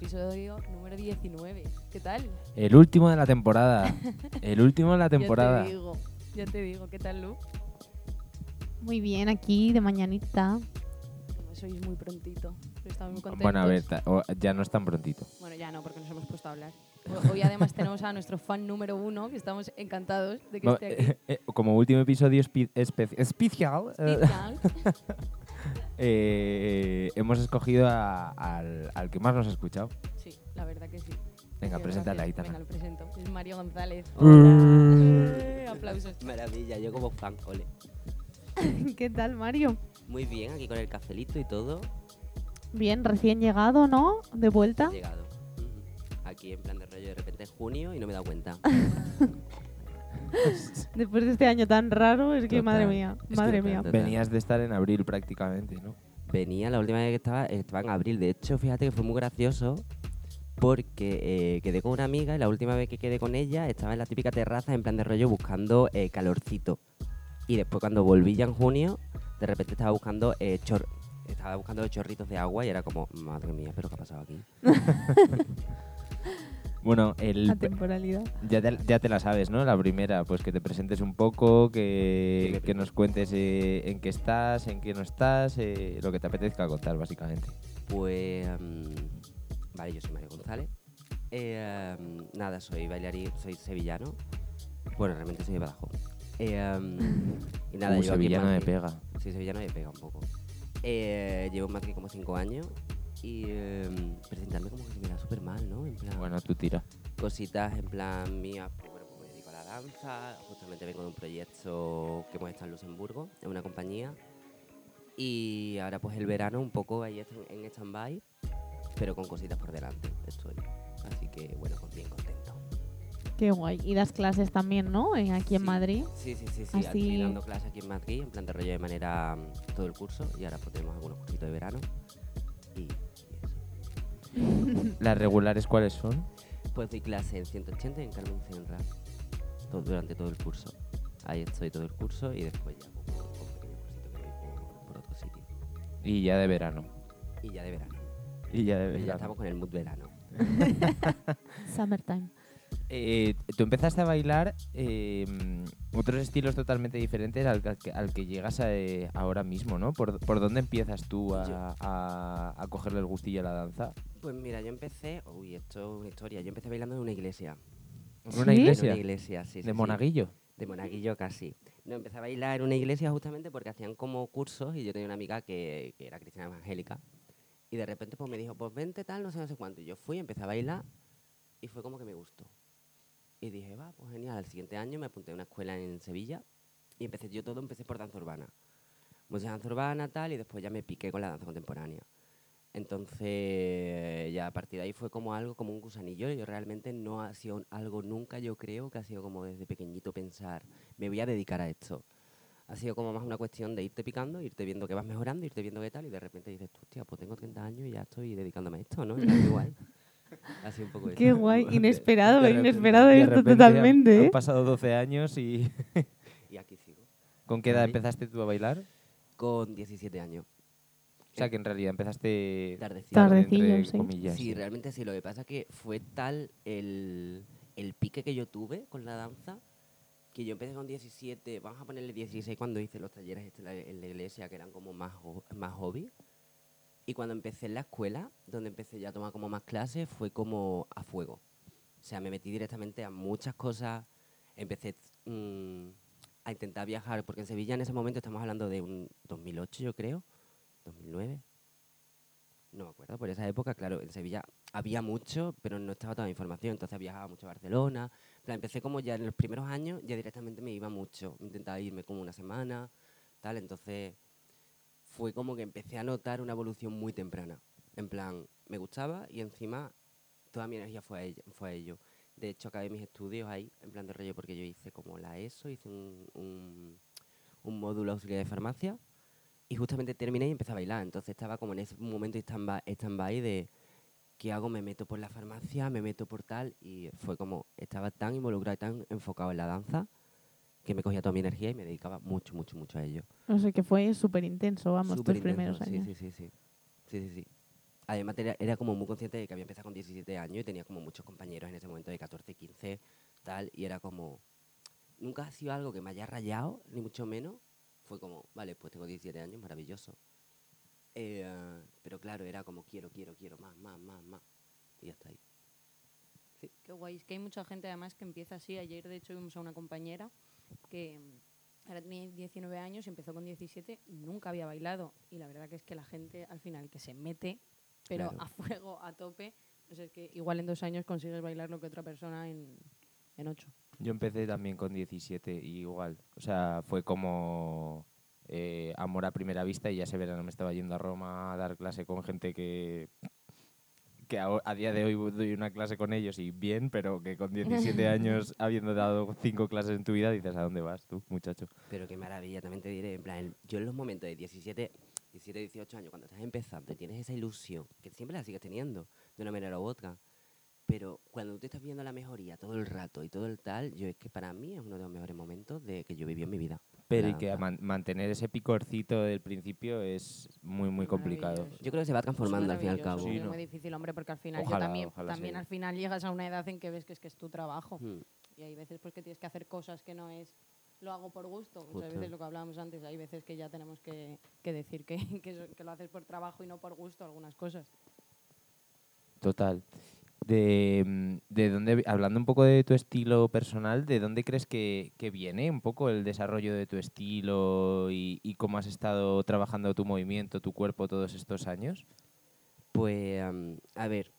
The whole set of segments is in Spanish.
Episodio número 19. ¿Qué tal? El último de la temporada. El último de la temporada. Ya te digo, ya te digo. ¿Qué tal, Lu? Muy bien, aquí de mañanita. Sois muy prontito. Estamos muy contentos. Bueno, a ver, ya no es tan prontito. Bueno, ya no, porque nos hemos puesto a hablar. Ho- Hoy además tenemos a nuestro fan número uno, que estamos encantados de que No, esté aquí. eh, eh, como último episodio espe- espe- especial, eh, Especial. eh, hemos escogido a- al, al que más nos ha escuchado. Sí, la verdad que sí. Venga, Muchas preséntale, gracias. Aitana. Venga, lo presento. Es Mario González. Hola. Eh, aplausos. Maravilla, yo como fan, ole. ¿Qué tal, Mario? Muy bien, aquí con el cafelito y todo. Bien, recién llegado, ¿no? De vuelta. He llegado. Aquí en plan de rollo de repente es junio y no me he dado cuenta. Después de este año tan raro, es que Total. madre mía, Es que madre mía. total. Venías de estar en abril prácticamente, ¿no? Venía la última vez que estaba, estaba en abril. De hecho, fíjate que fue muy gracioso porque eh, quedé con una amiga y la última vez que quedé con ella estaba en la típica terraza en plan de rollo buscando eh, calorcito. Y después cuando volví ya en junio, de repente estaba buscando eh, chor- estaba buscando chorritos de agua y era como, madre mía, pero ¿qué ha pasado aquí? Bueno, el, La temporalidad. ya, te, ya te la sabes, ¿no? La primera, pues que te presentes un poco, Que que, que nos cuentes eh, en qué estás, en qué no estás, eh, lo que te apetezca contar, básicamente. Pues, mm, vale, yo soy Mario González. Eh, mm, nada, soy bailarín, soy sevillano. Bueno, realmente soy de Badajoz. Eh, mm, y nada, aquí en sevillano de Madrid- pega. Sí, sevillano de pega un poco. Eh, llevo en Madrid como 5 años y eh, presentarme como que se me da súper mal, ¿no? En plan, Bueno, tú tira. cositas en plan mías, pues bueno, pues me dedico a la danza, justamente vengo de un proyecto que hemos estado en Luxemburgo, en una compañía, y ahora pues el verano un poco ahí está en stand-by, pero con cositas por delante estoy, así que bueno, pues bien contento. Qué guay. Y das clases también, ¿no? Eh, Aquí en Sí. Madrid. Sí, sí, sí, sí, Así- aquí dando clases aquí en Madrid, en plan de rollo de manera mm, todo el curso, y ahora pues tenemos algunos cursitos de verano, y. ¿Las regulares cuáles son? Pues doy clase en 180 y en Carmen Senra todo, durante todo el curso. Ahí estoy todo el curso y después ya con pequeños cursitos que doy por, por otro sitio. Y ya de verano. Y ya de verano. Y ya de Y ya verano. estamos con el mood verano. Summertime. Eh, tú empezaste a bailar eh, mm, otros estilos totalmente diferentes al, que- al que, al que llegas a, eh, ahora mismo, ¿no? ¿Por, por dónde empiezas tú a, Yo- a- a cogerle el gustillo a la danza? Pues mira, yo empecé... Uy, esto es una historia. Yo empecé bailando en una iglesia. ¿En una ¿Sí? iglesia? En una iglesia, sí, sí, ¿De sí. monaguillo? De monaguillo casi. No, empecé a bailar en una iglesia justamente porque hacían como cursos y yo tenía una amiga que, que era cristiana evangélica. Y de repente pues me dijo, pues vente tal, no sé, no sé cuánto. Y yo fui, empecé a bailar y fue como que me gustó. Y dije, va, pues genial. Al siguiente año me apunté a una escuela en Sevilla y empecé, yo todo empecé por danza urbana. Música danza urbana, tal, y después ya me piqué con la danza contemporánea. Entonces, ya a partir de ahí fue como algo, como un gusanillo. Yo realmente no ha sido algo nunca, yo creo, que ha sido como desde pequeñito pensar, me voy a dedicar a esto. Ha sido como más una cuestión de irte picando, irte viendo que vas mejorando, irte viendo qué tal, y de repente dices, hostia, pues tengo 30 años y ya estoy dedicándome a esto, ¿no? Y qué sido un poco Qué eso. guay. Inesperado, de inesperado de esto han- totalmente, Han, ¿eh? pasado 12 años y... Y aquí sigo. ¿Con qué edad Ahí. empezaste tú a bailar? Con 17 años. O sea, que en realidad empezaste... Tardecillo. tarde, Tardecillo, entre sí. comillas, Sí, sí. realmente sí. Lo que pasa es que fue tal el, el pique que yo tuve con la danza que yo empecé con 17, vamos a ponerle 16 cuando hice los talleres este en la- en la iglesia que eran como más, más hobby. Y cuando empecé en la escuela, donde empecé ya a tomar como más clases, fue como a fuego. O sea, me metí directamente a muchas cosas. Empecé mm, a intentar viajar, porque en Sevilla en ese momento estamos hablando de un 2008, yo creo, 2009. No me acuerdo, por esa época, claro, en Sevilla había mucho, pero no estaba toda la información, entonces viajaba mucho a Barcelona. Plan, empecé como ya en los primeros años, ya directamente me iba mucho, intentaba irme como una semana, tal, entonces fue como que empecé a notar una evolución muy temprana. En plan, me gustaba y encima toda mi energía fue a, ello, fue a ello. De hecho, acabé mis estudios ahí, en plan de rollo, porque yo hice como la ESO, hice un, un, módulo auxiliar de farmacia y justamente terminé y empecé a bailar. Entonces estaba como en ese momento stand-by stand-by de ¿qué hago? Me meto por la farmacia, me meto por tal y fue como, estaba tan involucrado y tan enfocado en la danza que me cogía toda mi energía y me dedicaba mucho, mucho, mucho a ello. No sé, que fue súper intenso, vamos, tus primeros sí, años. Sí, sí, sí. Sí, sí, sí. además era, era como muy consciente de que había empezado con 17 años y tenía como muchos compañeros en ese momento de 14, 15, tal, y era como, nunca ha sido algo que me haya rayado, ni mucho menos, fue como, vale, pues tengo 17 años, maravilloso. Eh, pero claro, era como, quiero, quiero, quiero, más, más, más, más, y ya está ahí. Qué guay, es que hay mucha gente además que empieza así. Ayer, de hecho, vimos a una compañera que mm, ahora tiene 19 años y empezó con 17 y nunca había bailado. Y la verdad que es que la gente al final que se mete, pero Claro. a fuego, a tope, pues es que igual en dos años consigues bailar lo que otra persona en, en ocho. Yo empecé también con 17 y igual. O sea, fue como eh, amor a primera vista y ya ese verano me estaba yendo a Roma a dar clase con gente que que a, a día de hoy doy una clase con ellos y bien, pero que con 17 años, habiendo dado cinco clases en tu vida, dices, ¿a dónde vas tú, muchacho? Pero qué maravilla, también te diré, en plan, el- yo en los momentos de 17, 17, 18 años, cuando estás empezando y tienes esa ilusión, que siempre la sigues teniendo, de una manera u otra, pero cuando tú te estás viendo la mejoría todo el rato y todo el tal, yo es que para mí es uno de los mejores momentos de que yo viví en mi vida. Pero y que danza. man- mantener ese picorcito del principio es muy, muy complicado. Yo creo que se va transformando al fin y al cabo. Sí, Es ¿no? muy difícil, hombre, porque al final Ojalá, yo también, también sea. al final llegas a una edad en que ves que es que es tu trabajo. Mm. Y hay veces pues que tienes que hacer cosas que no es lo hago por gusto. Muchas Justo. veces lo que hablábamos antes, hay veces que ya tenemos que, que decir que, que, que lo haces por trabajo y no por gusto algunas cosas. Total. De, mm, de dónde, hablando un poco de tu estilo personal, ¿de dónde crees que, que viene un poco el desarrollo de tu estilo y, cómo has estado trabajando tu movimiento, tu cuerpo todos estos años? Pues, a ver,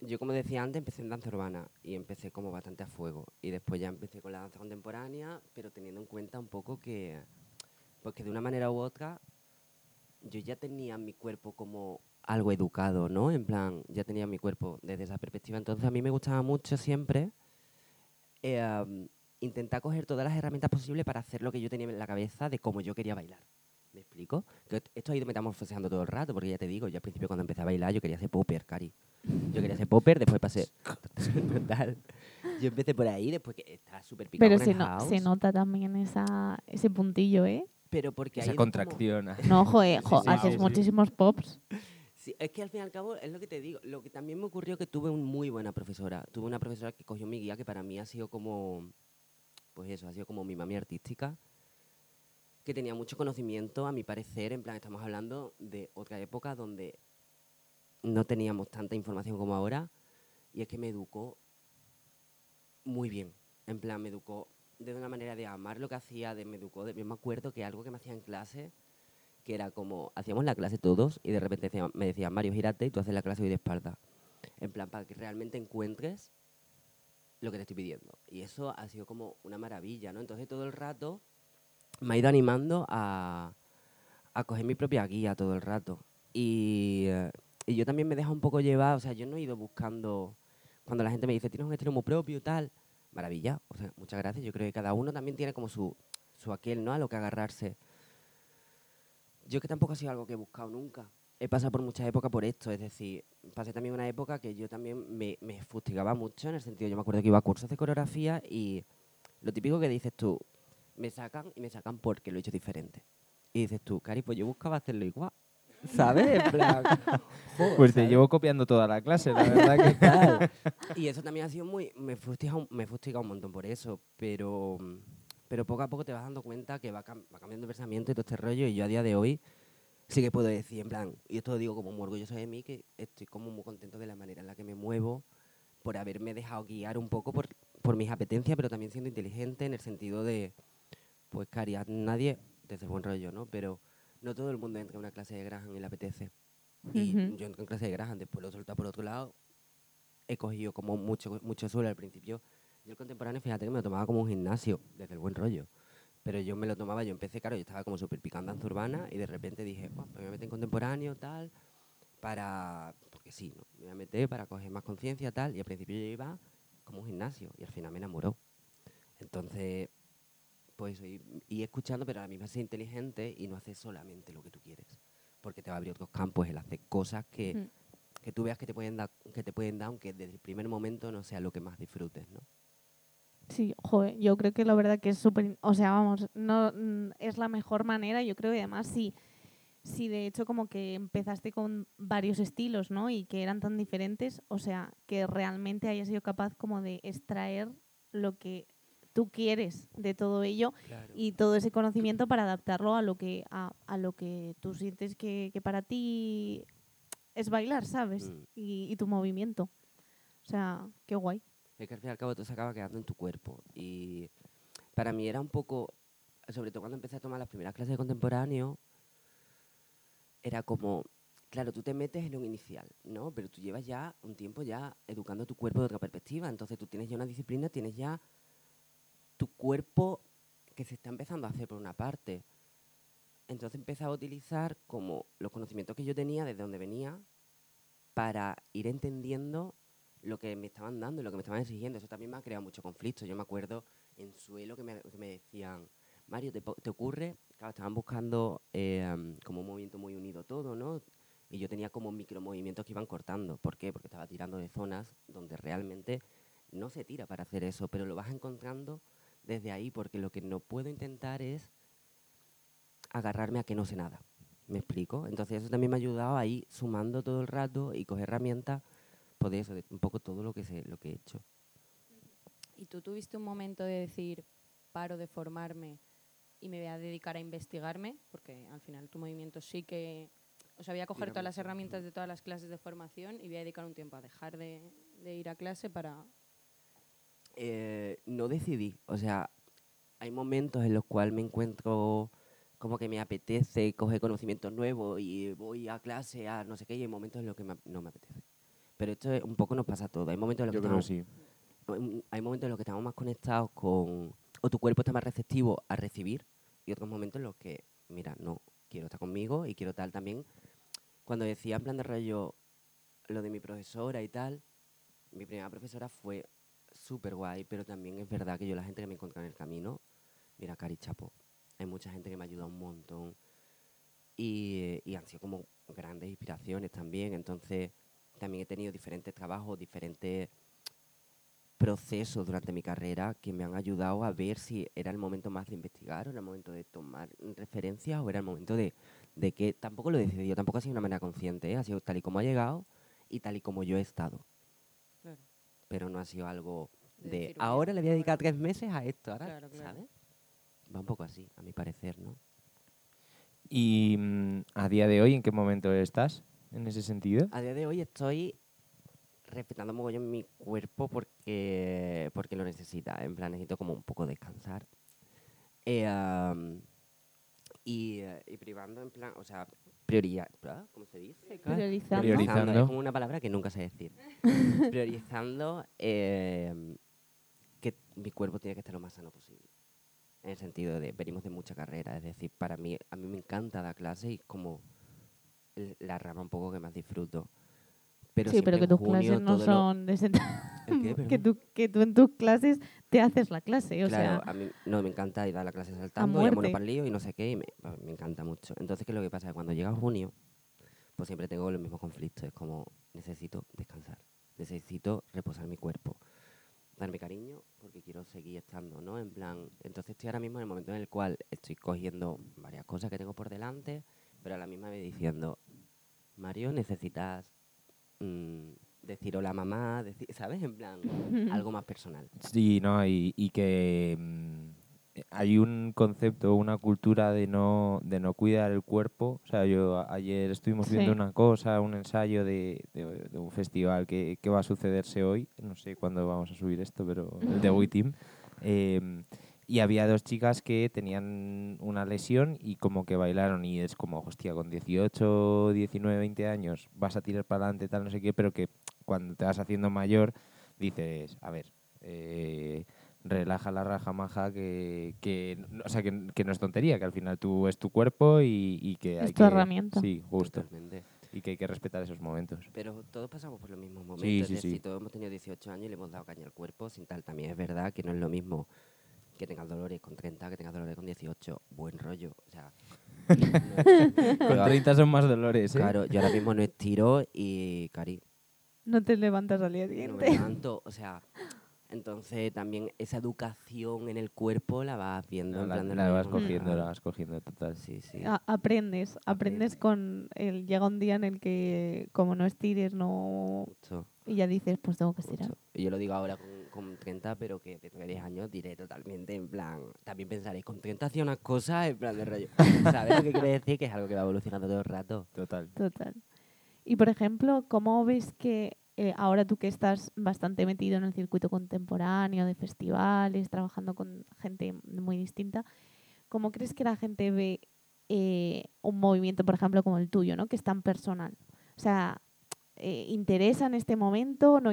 yo como decía antes, empecé en danza urbana y empecé como bastante a fuego. Y después ya empecé con la danza contemporánea, pero teniendo en cuenta un poco que, pues que de una manera u otra, yo ya tenía mi cuerpo como algo educado, ¿no? En plan, ya tenía mi cuerpo desde esa perspectiva. Entonces a mí me gustaba mucho siempre eh, am, intentar coger todas las herramientas posibles para hacer lo que yo tenía en la cabeza de cómo yo quería bailar. ¿Me explico? Que esto ha ido metamorfoseando todo el rato, porque ya te digo, yo al principio cuando empecé a bailar yo quería hacer popper, cari. Yo quería hacer popper, después pasé... Total. Yo empecé por ahí, después que está súper picado Pero se, no- se nota también esa, ese puntillo, ¿eh? pero porque Esa es como- contracción. No, joder, Sí, jo, sí, haces sí, sí. muchísimos pops. Sí, es que al fin y al cabo es lo que te digo. Lo que también me ocurrió que tuve una muy buena profesora. Tuve una profesora que cogió mi guía, que para mí ha sido como, pues eso, ha sido como mi mami artística, que tenía mucho conocimiento, a mi parecer, en plan, estamos hablando de otra época donde no teníamos tanta información como ahora, y es que me educó muy bien. En plan, me educó de una manera de amar lo que hacía, de me educó, de, yo me acuerdo que algo que me hacía en clase que era como, hacíamos la clase todos y de repente me decían, Mario, gírate y tú haces la clase hoy de espalda. En plan, para que realmente encuentres lo que te estoy pidiendo. Y eso ha sido como una maravilla, ¿no? Entonces todo el rato me ha ido animando a, a coger mi propia guía todo el rato. Y, y yo también me dejo un poco llevar, o sea, yo no he ido buscando, cuando la gente me dice, tienes un estilo muy propio tal, maravilla, o sea, muchas gracias. Yo creo que cada uno también tiene como su, su aquel, ¿no? A lo que agarrarse. Yo que tampoco ha sido algo que he buscado nunca. He pasado por muchas épocas por esto, es decir, pasé también una época que yo también me, me fustigaba mucho en el sentido, yo me acuerdo que iba a cursos de coreografía y lo típico que dices tú, me sacan y me sacan porque lo he hecho diferente. Y dices tú, Cari, pues yo buscaba hacerlo igual, ¿sabes? En plan, Pues te ¿sabes? llevo copiando toda la clase, la verdad que... Tal. Y eso también ha sido muy. Me fustiga, me fustiga un montón por eso, pero, pero poco a poco te vas dando cuenta que va, cam- va cambiando el pensamiento y todo este rollo. Y yo a día de hoy sí que puedo decir, en plan, y esto lo digo como muy orgulloso de mí, que estoy como muy contento de la manera en la que me muevo, por haberme dejado guiar un poco por, por mis apetencias, pero también siendo inteligente en el sentido de, pues, Cari, a nadie, desde el buen rollo, ¿no? Pero no todo el mundo entra en una clase de Graham y le apetece. Y Ujú. yo entré en clase de Graham, después lo soltado por otro lado, he cogido como mucho, mucho suelo al principio. Yo el contemporáneo, fíjate que me lo tomaba como un gimnasio, desde el buen rollo. Pero yo me lo tomaba, yo empecé, claro, yo estaba como súper picando danza urbana y de repente dije, "Buah, pues me voy a meter en contemporáneo, tal, para, porque sí, ¿no? Me voy a meter para coger más conciencia, tal. Y al principio yo iba como un gimnasio y al final me enamoró. Entonces, pues y, y escuchando, pero a la misma ser inteligente y no hacer solamente lo que tú quieres. Porque te va a abrir otros campos, el hacer cosas que, Mm. que tú veas que te pueden dar, que te pueden dar, aunque desde el primer momento no sea lo que más disfrutes, ¿no? Sí, joder, yo creo que la verdad que es súper, o sea, vamos, no es la mejor manera, yo creo, y además si si de hecho como que empezaste con varios estilos, ¿no? Y que eran tan diferentes, o sea, que realmente hayas sido capaz como de extraer lo que tú quieres de todo ello Claro. y todo ese conocimiento para adaptarlo a lo que a, a lo que tú sientes que, que para ti es bailar, ¿sabes? Mm. Y, y tu movimiento. O sea, qué guay. Es que al fin y al cabo todo se acaba quedando en tu cuerpo. Y para mí era un poco, sobre todo cuando empecé a tomar las primeras clases de contemporáneo, era como, claro, tú te metes en un inicial, ¿no? Pero tú llevas ya un tiempo ya educando tu cuerpo de otra perspectiva. Entonces tú tienes ya una disciplina, tienes ya tu cuerpo que se está empezando a hacer por una parte. Entonces empecé a utilizar como los conocimientos que yo tenía desde donde venía para ir entendiendo lo que me estaban dando lo que me estaban exigiendo. Eso también me ha creado mucho conflicto. Yo me acuerdo en suelo que me, que me decían, Mario, ¿te, te ocurre? Claro, estaban buscando eh, como un movimiento muy unido todo, ¿no? Y yo tenía como micromovimientos que iban cortando. ¿Por qué? Porque estaba tirando de zonas donde realmente no se tira para hacer eso, pero lo vas encontrando desde ahí, porque lo que no puedo intentar es agarrarme a que no sé nada. ¿Me explico? Entonces eso también me ha ayudado ahí sumando todo el rato y coger herramientas, pues de eso, de un poco todo lo que, sé, lo que he hecho. ¿Y tú tuviste un momento de decir, paro de formarme y me voy a dedicar a investigarme? Porque al final tu movimiento sí que... O sea, voy a coger Tira todas las herramientas de todas las clases de formación y voy a dedicar un tiempo a dejar de, de ir a clase para... Eh, no decidí, o sea, hay momentos en los cuales me encuentro como que me apetece coger conocimientos nuevos y voy a clase, a no sé qué, y hay momentos en los que me no me apetece. Pero esto es- un poco nos pasa a todos. Hay momentos en los Yo que creo estamos sí. un- hay momentos en los que estamos más conectados con, o tu cuerpo está más receptivo a recibir, y otros momentos en los que, mira, no, quiero estar conmigo y quiero tal también. Cuando decía en plan de rollo lo de mi profesora y tal, mi primera profesora fue súper guay, pero también es verdad que yo la gente que me encontré en el camino, mira, Cari Chapo, hay mucha gente que me ha ayudado un montón y, y han sido como grandes inspiraciones también, entonces también he tenido diferentes trabajos, diferentes procesos durante mi carrera que me han ayudado a ver si era el momento más de investigar o era el momento de tomar referencias o era el momento de, de que tampoco lo he decidido, tampoco ha sido de una manera consciente, ¿eh? ha sido tal y como ha llegado y tal y como yo he estado, Claro. pero no ha sido algo De de, decir, "Oye, ahora le voy a dedicar ahora". tres meses a esto, ahora, Claro, claro. ¿sabes? Va un poco así, a mi parecer, ¿no? ¿Y mm, a día de hoy en qué momento estás en ese sentido? A día de hoy estoy respetando mogollón mi cuerpo porque, porque lo necesita. En plan, necesito como un poco descansar. Eh, y, y privando en plan, o sea, prioridad, ¿cómo se dice? Priorizando. Priorizando. Es como una palabra que nunca sé decir. Priorizando eh, que mi cuerpo tiene que estar lo más sano posible. En el sentido de, venimos de mucha carrera, es decir, para mí, a mí me encanta dar clase y es como la rama un poco que más disfruto. Pero sí, pero que tus junio clases no lo- son ¿El qué? que, tú, que tú en tus clases te haces la clase, o claro, sea, a mí no me encanta ir a la clase saltando y a muerte. lío y no sé qué, y me, a me encanta mucho. Entonces, ¿qué es lo que pasa? Cuando llega junio, pues siempre tengo los mismos conflictos. Es como, necesito descansar, necesito reposar mi cuerpo, darme cariño, porque quiero seguir estando, ¿no? En plan, entonces estoy ahora mismo en el momento en el cual estoy cogiendo varias cosas que tengo por delante, pero a la misma vez diciendo, Mario, necesitas mm, decir hola mamá, decir, ¿sabes? En plan, algo más personal. Sí, no, y, y que mm, eh, hay un concepto, una cultura de no, de no cuidar el cuerpo. O sea, yo ayer estuvimos viendo Sí. una cosa, un ensayo de, de- de un festival que, que va a sucederse hoy. No sé cuándo vamos a subir esto, pero el de WeTeam. Em, y había dos chicas que tenían una lesión y como que bailaron y es como, hostia, con 18, 19, 20 años vas a tirar para adelante, tal, no sé qué, pero que cuando te vas haciendo mayor dices, a ver, eh, relaja la raja maja, que, que, o sea, que, que no es tontería, que al final tú es tu cuerpo y, y que Es hay tu que... herramienta. Sí, justo. Totalmente. Y que hay que respetar esos momentos. Pero todos pasamos por los mismos momentos. Sí, es sí, decir, sí. todos hemos tenido 18 años y le hemos dado caña al cuerpo sin tal. También es verdad que no es lo mismo que tengas dolores con 30 que tengas dolores con 18. Buen rollo. O sea, no- Con yo- 30 son más dolores, ¿eh? claro, yo ahora mismo no estiro y, Cari, no te levantas al día no me siguiente. levanto. O sea, Entonces también esa educación en el cuerpo la vas viendo. en La, plan de la rollo vas cogiendo, la vas cogiendo total. Sí, sí. A- aprendes, aprendes Aprende. con el llega un día en el que como no estires no y ya dices pues tengo que estirar. Y yo lo digo ahora con, con 30, pero que dentro de 10 años diré totalmente en plan. También pensaré, con 30 hacía unas cosas en plan de rollo. ¿Sabes lo que quiere decir? Que es algo que va evolucionando todo el rato. Total. Total. Y por ejemplo, ¿cómo ves que eh, ahora tú que estás bastante metido en el circuito contemporáneo de festivales, trabajando con gente muy distinta, ¿cómo crees que la gente ve eh, un movimiento, por ejemplo, como el tuyo, ¿no? que es tan personal? O sea, eh, ¿interesa en este momento? ¿No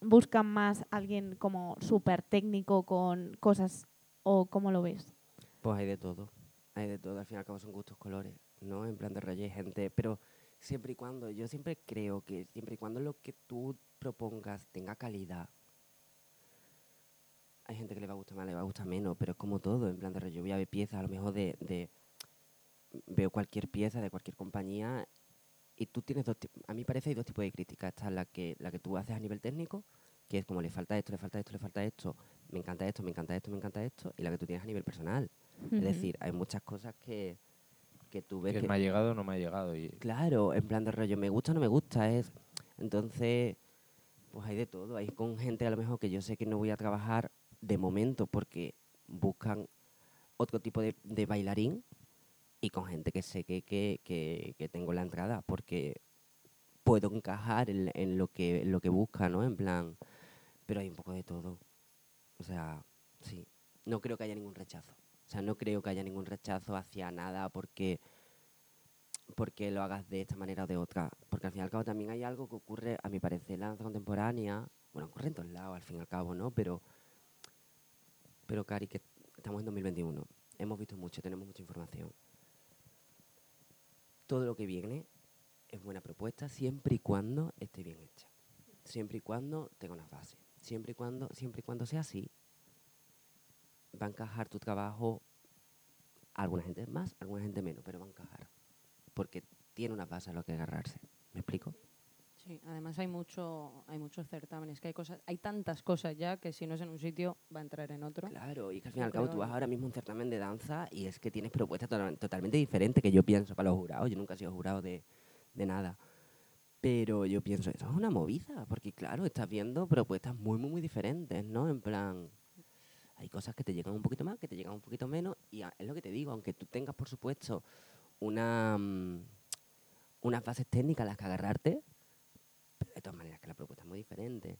¿Buscan más alguien como súper técnico con cosas? ¿O cómo lo ves? Pues hay de todo. Hay de todo. Al fin y al cabo son gustos colores, ¿no? En plan de rollo hay gente. Pero siempre y cuando, yo siempre creo que siempre y cuando lo que tú propongas tenga calidad. Hay gente que le va a gustar más, le va a gustar menos, pero es como todo. En plan de rollo, yo voy a ver piezas a lo mejor de, de- Veo cualquier pieza de cualquier compañía y tú tienes dos. A mí parece hay dos tipos de críticas. Está la que, la que tú haces a nivel técnico, que es como le falta esto, le falta esto, le falta esto, me encanta esto, me encanta esto, me encanta esto, y la que tú tienes a nivel personal. Es decir, hay muchas cosas que, que tú ves Que que... me ha llegado o no me ha llegado. Y, Claro, en plan de rollo, me gusta o no me gusta, es... Entonces, pues hay de todo. Hay con gente a lo mejor que yo sé que no voy a trabajar de momento porque buscan otro tipo de, de bailarín y con gente que sé que, que, que, que tengo la entrada porque puedo encajar en, en lo que en lo que busca, ¿no? En plan, pero hay un poco de todo. O sea, sí. No creo que haya ningún rechazo. O sea, no creo que haya ningún rechazo hacia nada porque porque lo hagas de esta manera o de otra. Porque al fin y al cabo también hay algo que ocurre, a mi parecer, en la danza contemporánea. Bueno, ocurre en todos lados, al fin y al cabo, ¿no? Pero, pero Cari, que estamos en 2021. Hemos visto mucho, tenemos mucha información. Todo lo que viene es buena propuesta siempre y cuando esté bien hecha. Siempre y cuando tenga una base. Siempre y cuando, siempre y cuando sea así, va a encajar tu trabajo a alguna gente más, a alguna gente menos, pero va a encajar. Porque tiene una base a lo que agarrarse. ¿Me explico? Sí, además hay mucho, hay muchos certámenes, que hay cosas, hay tantas cosas ya que si no es en un sitio va a entrar en otro. Claro, y que al fin y al cabo tú vas ahora mismo a un certamen de danza y es que tienes propuestas total- totalmente diferentes que yo pienso para los jurados. Yo nunca he sido jurado de, de nada. Pero yo pienso, eso es una movida, porque claro, estás viendo propuestas muy, muy, muy diferentes, ¿no? En plan, hay cosas que te llegan un poquito más, que te llegan un poquito menos, y es lo que te digo, aunque tú tengas, por supuesto, una, mm, unas bases técnicas a las que agarrarte, pero de todas maneras que la propuesta es muy diferente.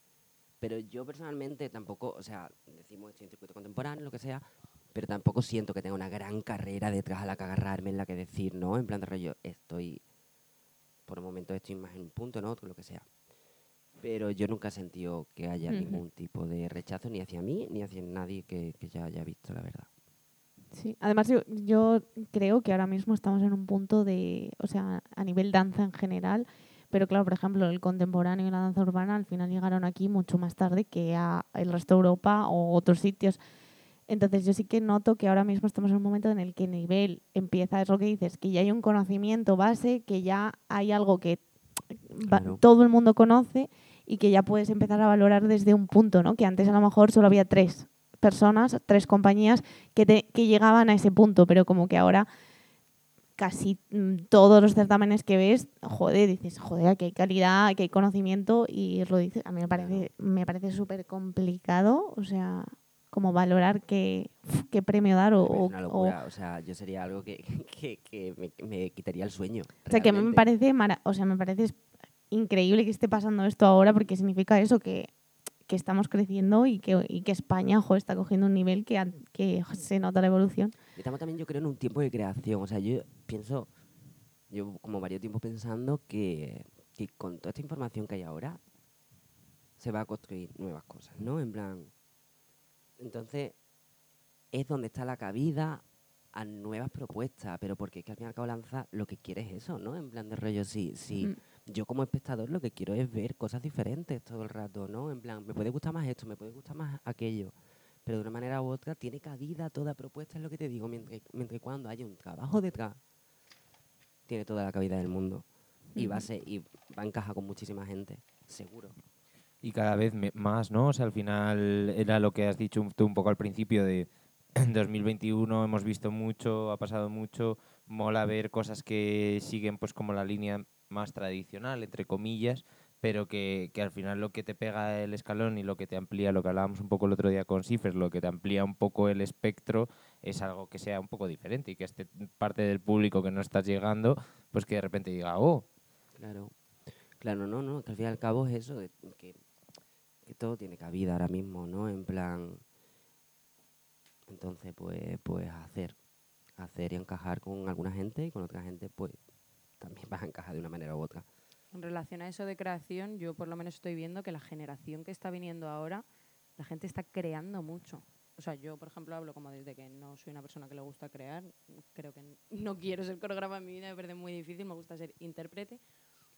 Pero yo personalmente tampoco, o sea, decimos estoy en circuito contemporáneo, lo que sea, pero tampoco siento que tenga una gran carrera detrás a la que agarrarme, en la que decir, ¿no? En plan de rollo, estoy, por un momento estoy más en un punto, ¿no? Lo que sea. Pero yo nunca he sentido que haya Ujú. ningún tipo de rechazo ni hacia mí ni hacia nadie que, que ya haya visto, la verdad. Sí, además yo, yo creo que ahora mismo estamos en un punto de, o sea, a nivel danza en general, pero claro, por ejemplo, el contemporáneo y la danza urbana al final llegaron aquí mucho más tarde que a el resto de Europa o otros sitios. Entonces yo sí que noto que ahora mismo estamos en un momento en el que el nivel empieza, es lo que dices, que ya hay un conocimiento base, que ya hay algo que Claro. todo el mundo conoce y que ya puedes empezar a valorar desde un punto, ¿no? Que antes a lo mejor solo había tres personas, tres compañías que, te- que llegaban a ese punto, pero como que ahora casi mm, todos los certámenes que ves, joder, dices, joder, aquí hay calidad, aquí hay conocimiento y lo dices, a mí me parece, me parece súper complicado, o sea, como valorar qué, qué premio dar o, o- una o- locura, o sea, yo sería algo que, que, que me, me quitaría el sueño. O sea, que a mí me parece, mara- o sea, me parece es- increíble que esté pasando esto ahora porque significa eso, que, que estamos creciendo y que, y que España jo, está cogiendo un nivel que, que se nota la evolución. Estamos también, yo creo, en un tiempo de creación. O sea, yo pienso, yo como varios tiempos pensando que, que con toda esta información que hay ahora, se va a construir nuevas cosas, ¿no? En plan, entonces, es donde está la cabida a nuevas propuestas, pero porque es que al fin y al cabo lanza lo que quiere es eso, ¿no? En plan de rollo, sí, sí. Mm. Yo como espectador lo que quiero es ver cosas diferentes todo el rato, ¿no? En plan, me puede gustar más esto, me puede gustar más aquello pero de una manera u otra tiene cabida toda propuesta, es lo que te digo, mientras, mientras cuando haya un trabajo detrás, tiene toda la cabida del mundo. Y va a ser, y va a encajar con muchísima gente, seguro. y cada vez más, ¿no? O sea, al final era lo que has dicho tú un poco al principio de en 2021 hemos visto mucho, ha pasado mucho, mola ver cosas que siguen pues como la línea más tradicional, entre comillas, pero que, que al final lo que te pega el escalón y lo que te amplía, lo que hablábamos un poco el otro día con Cifres, lo que te amplía un poco el espectro es algo que sea un poco diferente y que este parte del público que no estás llegando, pues que de repente diga, oh, Claro, claro, no, no, que al fin y al cabo es eso, que, que todo tiene cabida ahora mismo, ¿no? En plan, entonces, pues, pues hacer, hacer y encajar con alguna gente y con otra gente, pues también vas a encajar de una manera u otra. En relación a eso de creación, yo por lo menos estoy viendo que la generación que está viniendo ahora, la gente está creando mucho. O sea, yo, por ejemplo, hablo como desde que no soy una persona que le gusta crear. Creo que no quiero ser coreógrafa en mi vida, me parece muy difícil, me gusta ser intérprete.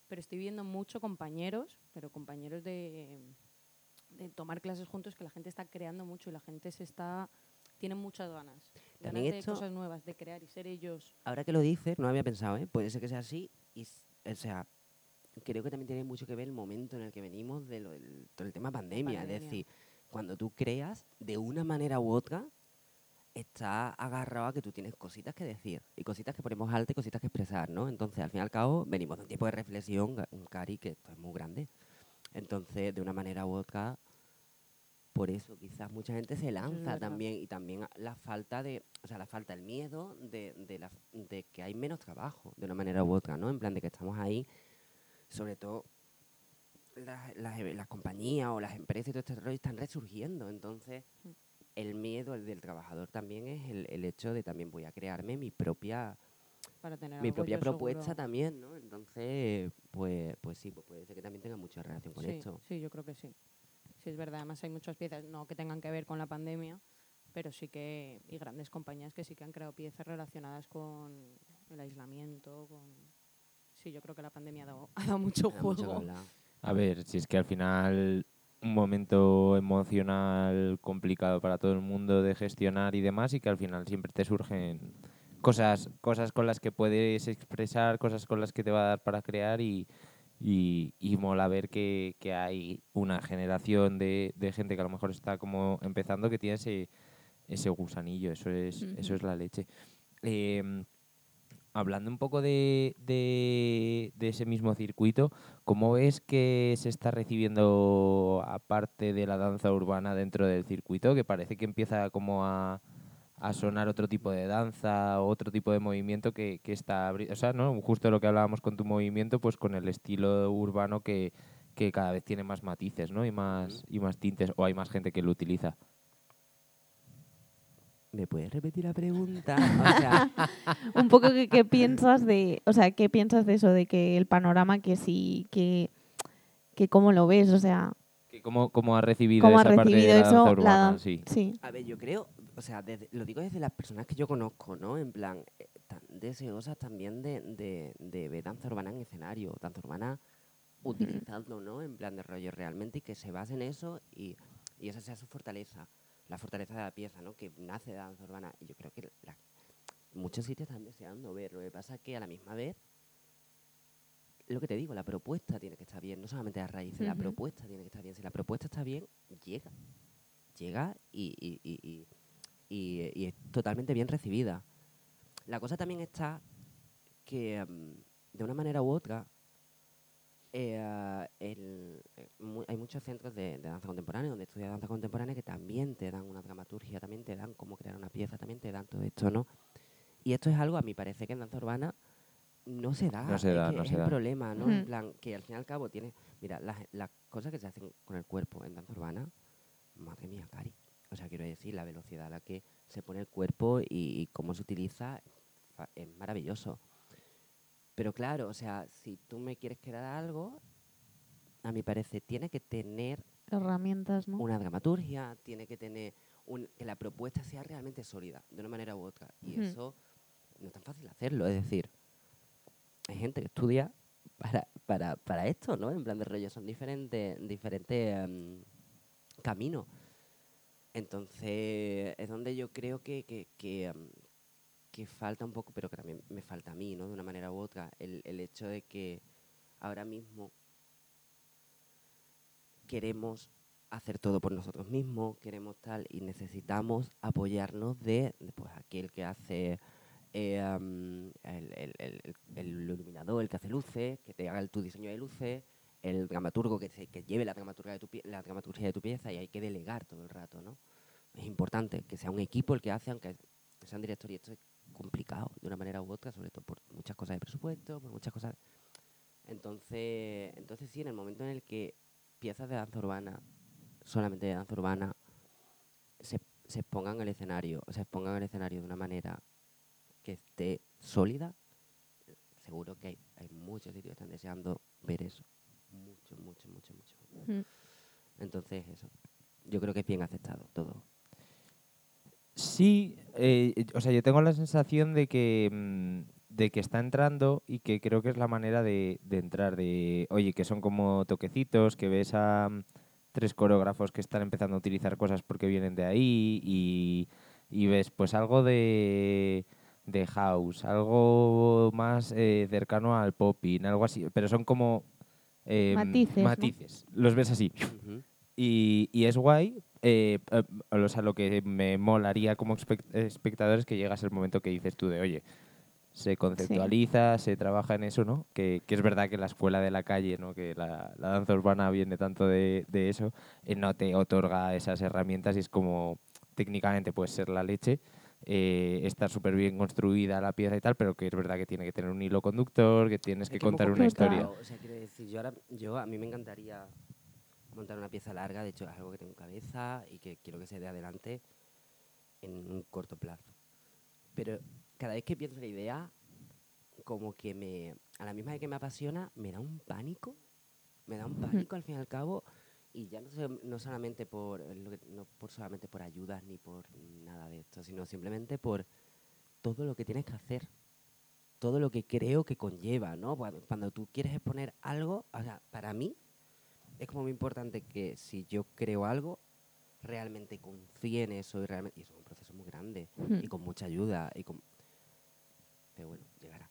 Pero estoy viendo mucho compañeros, pero compañeros de tomar clases juntos, que la gente está creando mucho y la gente se está tiene muchas ganas. También ganas de esto- cosas nuevas, de crear y ser ellos. Ahora que lo dices, no había pensado, ¿eh? Puede ser que sea así y, o sea, creo que también tiene mucho que ver el momento en el que venimos de del, el tema pandemia. Es pandemia. decir, cuando tú creas, de una manera u otra, está agarrado a que tú tienes cositas que decir y cositas que ponemos alto y cositas que expresar, ¿no? Entonces, al fin y al cabo, venimos de un tiempo de reflexión, un Cari, que esto es muy grande. Entonces, de una manera u otra, por eso quizás mucha gente se lanza también y también la falta de, o sea, la falta, el miedo de, de, la, de que hay menos trabajo, de una manera u otra, ¿no? En plan de que estamos ahí, sobre todo las, las, las compañías o las empresas y todo este rollo están resurgiendo, entonces Mm. el miedo el del trabajador también es el, el hecho de también voy a crearme mi propia Para tener mi propia propuesta seguro. también, ¿no? Entonces, pues, pues sí, pues puede ser que también tenga mucha relación con sí, esto. Sí, yo creo que sí. Sí, es verdad. Además hay muchas piezas, no que tengan que ver con la pandemia, pero sí que, y grandes compañías que sí que han creado piezas relacionadas con el aislamiento, con... Sí, yo creo que la pandemia ha dado, ha dado mucho juego. A ver, si es que al final un momento emocional complicado para todo el mundo de gestionar y demás y que al final siempre te surgen cosas, cosas con las que puedes expresar, cosas con las que te va a dar para crear y, y, y mola ver que, que hay una generación de, de gente que a lo mejor está como empezando que tiene ese, ese gusanillo, eso es, eso es la leche. Em, hablando un poco de, de, de ese mismo circuito, ¿cómo ves que se está recibiendo, aparte de la danza urbana, dentro del circuito? Que parece que empieza como a, a sonar otro tipo de danza, otro tipo de movimiento que, que está... O sea, ¿no? Justo lo que hablábamos con tu movimiento, pues con el estilo urbano que, que cada vez tiene más matices, ¿no? Y más, y más tintes, o hay más gente que lo utiliza. ¿Me puedes repetir la pregunta? O sea, Un poco que qué piensas de, o sea, qué piensas de eso, de que el panorama que sí, que, que cómo lo ves, o sea, Que ¿Cómo, ¿Cómo ha recibido cómo ha esa parte recibido de la danza urbana? Sí. sí. a ver, yo creo, o sea, desde- lo digo desde las personas que yo conozco, ¿no? En plan, eh, tan deseosas también de, de, de ver danza urbana en escenario, danza urbana utilizando, ¿no? En plan de rollo realmente y que se base en eso y, y esa sea su fortaleza, la fortaleza de la pieza, ¿no? Que nace de danza urbana. Y yo creo que la- muchos sitios están deseando ver. Lo que pasa es que a la misma vez, lo que te digo, la propuesta tiene que estar bien, no solamente la raíz, la Ujú. propuesta tiene que estar bien. Si la propuesta está bien, llega. Llega y, y- y- y- y- y es totalmente bien recibida. La cosa también está que, mm, de una manera u otra, eh, el- eh, mu- hay muchos centros de, de danza contemporánea donde estudias danza contemporánea que también te dan una dramaturgia, también te dan cómo crear una pieza, también te dan todo esto, ¿no? Y esto es algo, a mí parece que en danza urbana no se da. No se es da, que no es se el da. problema, ¿no? En plan, que al fin y al cabo tiene... Mira, las, las cosas que se hacen con el cuerpo en danza urbana, madre mía, Cari. O sea, quiero decir, la velocidad a la que se pone el cuerpo y, y cómo se utiliza es maravilloso. Pero claro, o sea, si tú me quieres crear algo, a mi parecer tiene que tener Herramientas, ¿no? una dramaturgia, tiene que tener un- que la propuesta sea realmente sólida, de una manera u otra. Y eso no es tan fácil hacerlo. Es decir, hay gente que estudia para, para, para esto, ¿no? En plan de rollo, son diferentes, diferentes em, caminos. Entonces, es donde yo creo que, que, que, que falta un poco, pero que también me falta a mí, ¿no? De una manera u otra, el, el hecho de que ahora mismo queremos hacer todo por nosotros mismos, queremos tal, y necesitamos apoyarnos de, pues, aquel que hace eh, el- el- el iluminador, el que hace luces, que te haga el- tu diseño de luces, el dramaturgo que, se- que lleve la dramaturgia, de tu, la dramaturgia de tu pieza y hay que delegar todo el rato, ¿no? Es importante que sea un equipo el que hace, aunque sea un director, y esto es complicado de una manera u otra, sobre todo por muchas cosas de presupuesto, por muchas cosas... Entonces, entonces sí, en el momento en el que piezas de danza urbana, solamente de danza urbana, se, se expongan al escenario, se expongan al escenario de una manera que esté sólida, seguro que hay, hay muchos sitios que están deseando ver eso. Mucho, mucho, mucho, mucho. Mm. Entonces, eso. Yo creo que es bien aceptado todo. Sí, eh, o sea, yo tengo la sensación de que, mm, de que está entrando y que creo que es la manera de, de entrar, de, oye, que son como toquecitos, que ves a mm, tres coreógrafos que están empezando a utilizar cosas porque vienen de ahí y, y ves pues algo de, de house, algo más eh, cercano al popping, algo así, pero son como eh, Matices, ¿no? matices, los ves así. Y, y es guay. eh, eh, o sea, lo que me molaría como espect- espectador es que llegas el momento que dices tú de, oye, se conceptualiza, se trabaja en eso, ¿no? Que, que es verdad que la escuela de la calle, ¿no? Que la, la danza urbana viene tanto de, de eso, eh, no te otorga esas herramientas y es como técnicamente puede ser la leche, eh, está súper bien construida la pieza y tal, pero que es verdad que tiene que tener un hilo conductor, que tienes Es que contar una historia. O sea, quiero decir, yo ahora, yo a mí me encantaría montar una pieza larga, de hecho es algo que tengo en cabeza y que quiero que se dé adelante en un corto plazo. Pero cada vez que pienso en la idea, como que me, a la misma vez que me apasiona, me da un pánico, me da un pánico al fin y al cabo, y ya no, no solamente por, no por solamente por ayudas ni por nada de esto, sino simplemente por todo lo que tienes que hacer todo lo que creo que conlleva, ¿no? Cuando, tú quieres exponer algo, o sea, para mí es como muy importante que si yo creo algo, realmente confíe en eso y realmente... Y eso es un proceso muy grande y con mucha ayuda y con... Pero bueno, llegará.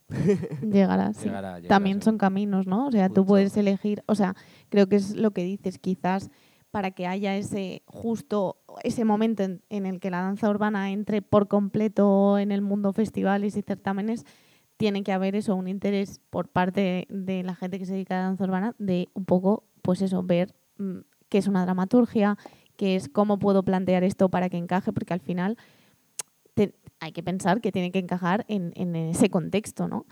Llegará, sí. Llegará- llegará También son caminos, ¿no? O sea, tú puedes elegir, o sea, creo que es lo que dices, quizás para que haya ese justo ese momento en, en el que la danza urbana entre por completo en el mundo festivales y certámenes, tiene que haber eso, un interés por parte de la gente que se dedica a la danza urbana de un poco, pues eso, ver mm, qué es una dramaturgia, qué es cómo puedo plantear esto para que encaje, porque al final hay que pensar que tiene que encajar en, en ese contexto, ¿no?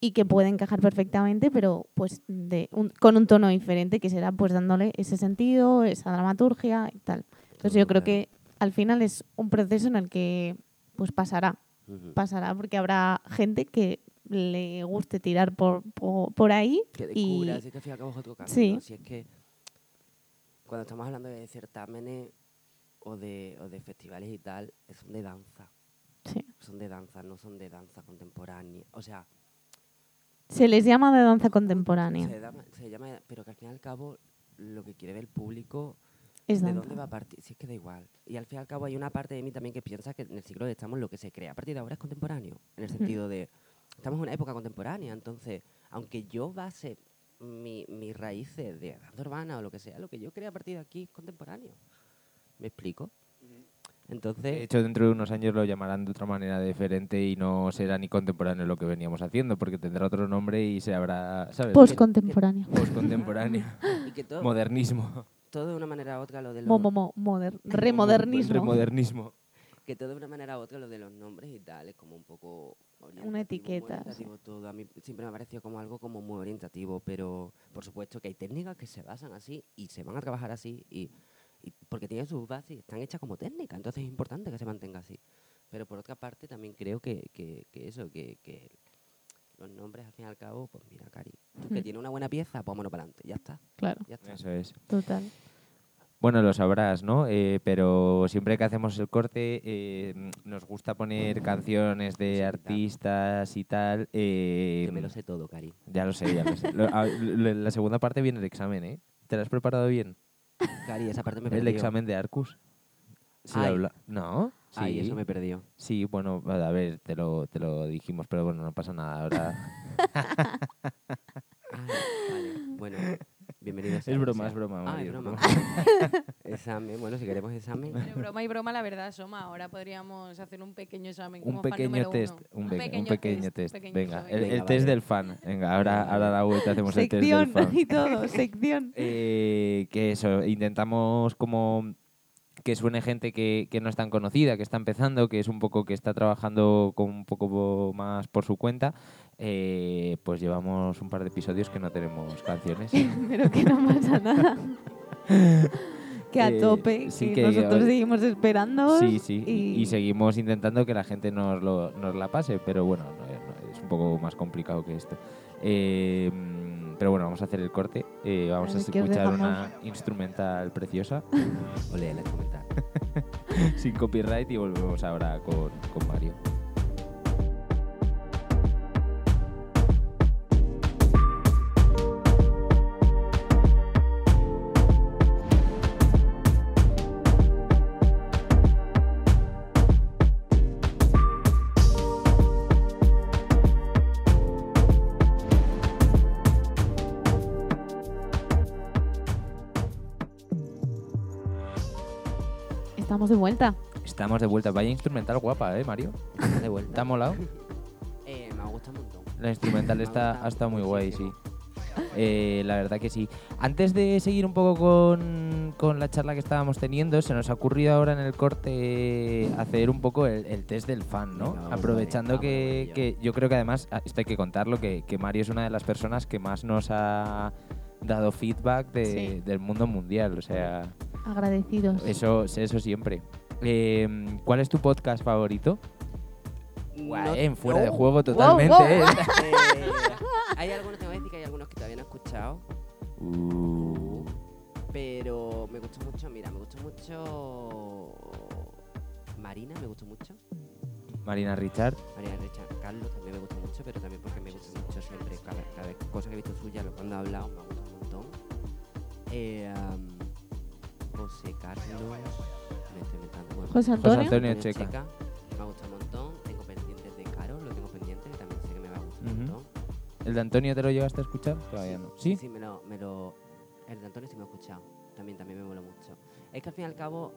Y que puede encajar perfectamente, pero pues de un- con un tono diferente, que será pues dándole ese sentido, esa dramaturgia y tal. Entonces yo creo que al final es un proceso en el que pues pasará, pasará porque habrá gente que le guste tirar por, por, por ahí Que y descubra, si es que y es otro camino. Sí. Si es que cuando estamos hablando de certámenes o de, o de festivales y tal, son de danza. Sí. Son de danza, no son de danza contemporánea. O sea, se les llama de danza contemporánea. Se, llama- se llama, pero que al fin y al cabo lo que quiere ver el público, Es ¿de dónde va a partir? Si es que da igual. Y al fin y al cabo hay una parte de mí también que piensa que en el siglo que estamos lo que se crea a partir de ahora es contemporáneo. En el sentido de, estamos en una época contemporánea, entonces, aunque yo base mi- mis raíces de danza urbana o lo que sea, lo que yo crea a partir de aquí es contemporáneo. ¿Me explico? Entonces, De hecho, dentro de unos años lo llamarán de otra manera diferente y no será ni contemporáneo lo que veníamos haciendo, porque tendrá otro nombre y se habrá, ¿sabes? Postcontemporáneo. y que todo, Modernismo. todo de una manera u otra lo de los, Mo- mo- mo- moder- remodernismo. Remodernismo. que todo de una manera u otra lo de los nombres y tal es como un poco muy etiqueta, sí. todo a mí siempre me ha parecido como algo como muy orientativo pero por supuesto que hay técnicas que se basan así y se van a trabajar así y, y porque tienen sus bases y están hechas como técnica entonces es importante que se mantenga así pero por otra parte también creo que, que, que eso que, que los nombres al fin y al cabo pues mira Cari tú que Mm. tiene una buena pieza pues vámonos para adelante ya está Claro, ya está Eso es. total. Bueno, lo sabrás, ¿no? Eh, pero siempre que hacemos el corte eh, nos gusta poner canciones de Musiquita. artistas y tal. eh, que me lo sé todo Cari Ya lo sé, ya lo sé. La segunda parte viene el examen, ¿eh? ¿Te lo has preparado bien? Cari esa parte me El perdió examen de Arcus. Ay. habla- ¿No? Sí. ay eso me perdió Sí, bueno, a ver, te lo, te lo dijimos, pero bueno, no pasa nada. Ahora Ah, vale. Bueno, Sea, Es broma, es broma, Ah, Mario, es es broma. broma. examen, bueno, si queremos examen. Entre broma y broma, la verdad, Soma, ahora podríamos hacer un pequeño examen. Un como fan pequeño número test, uno. un, pe- un pequeño test. pequeño Venga, el, el Venga, test vale. del fan. Venga, ahora, ahora a la vuelta hacemos el test del fan. y todo, sección. Eh, que eso, intentamos como que suene gente que, que no es tan conocida, que está empezando, que es un poco que está trabajando con un poco más por su cuenta. Eh, pues llevamos un par de episodios que no tenemos canciones. Pero que no pasa nada. que a Eh, tope, sí que, nosotros seguimos esperando. Sí, sí. Y, seguimos intentando que la gente nos, lo- nos la pase, pero bueno, no, no, es un poco más complicado que esto. Eh, pero bueno, vamos a hacer el corte. Eh, vamos a ver, ¿qué os escuchar una instrumental preciosa, Ole, la comentar. sin copyright, y volvemos ahora con, con Mario. Estamos de vuelta. Estamos de vuelta. Vaya instrumental guapa, ¿eh, Mario? De ¿Te vuelta. ha molado? Eh, me ha gustado un montón. La instrumental está, ha estado muy guay, sí. Eh, la verdad que sí. Antes de seguir un poco con, con la charla que estábamos teniendo, se nos ha ocurrido ahora en el corte hacer un poco el, el test del fan, ¿no? Venga, Aprovechando que, que yo creo que además, ah, esto hay que contarlo, que, que Mario es una de las personas que más nos ha dado feedback de- Sí. del mundo mundial. O sea, Agradecidos. eso, eso siempre. Eh, ¿Cuál es tu podcast favorito? Guau, No- eh, en fuera de juego totalmente. wow. eh. eh, hay algunos, tengo que decir que hay algunos que todavía no he escuchado. Uh. Pero me gustó mucho, mira, me gustó mucho. Marina me gustó mucho. Marina Richard. María Richard Carlos también me gustó mucho, pero también porque me gusta mucho siempre. Cada, cada vez cosa que he visto suya, lo cuando ha hablado, me ha gustado un montón. Eh, am, José Carlos. Me estoy inventando. bueno, José Antonio. Antonio Checa. Me ha gustado un montón. Tengo pendientes de Caro, lo tengo pendiente, que también sé que me va a gustar un montón. ¿El de Antonio te lo llegaste a escuchar? Todavía no. ¿Sí? Sí, me lo, me lo. El de Antonio sí me lo he escuchado. También, también me mola mucho. Es que al fin y al cabo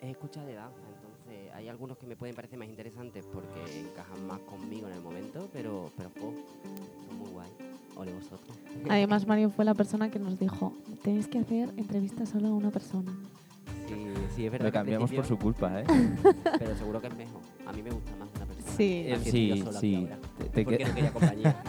es escucha de danza, entonces hay algunos que me pueden parecer más interesantes porque encajan más conmigo en el momento, pero, pero jo, son muy guay. Ole vosotros. Además, Mario fue la persona que nos dijo, tenéis que hacer entrevistas solo a una persona. Sí, sí, es verdad. Lo cambiamos por su culpa, ¿eh? Pero seguro que es mejor. A mí me gusta más una persona. Sí. Eh, sí, yo. Te- te Porque que- no quería compañía.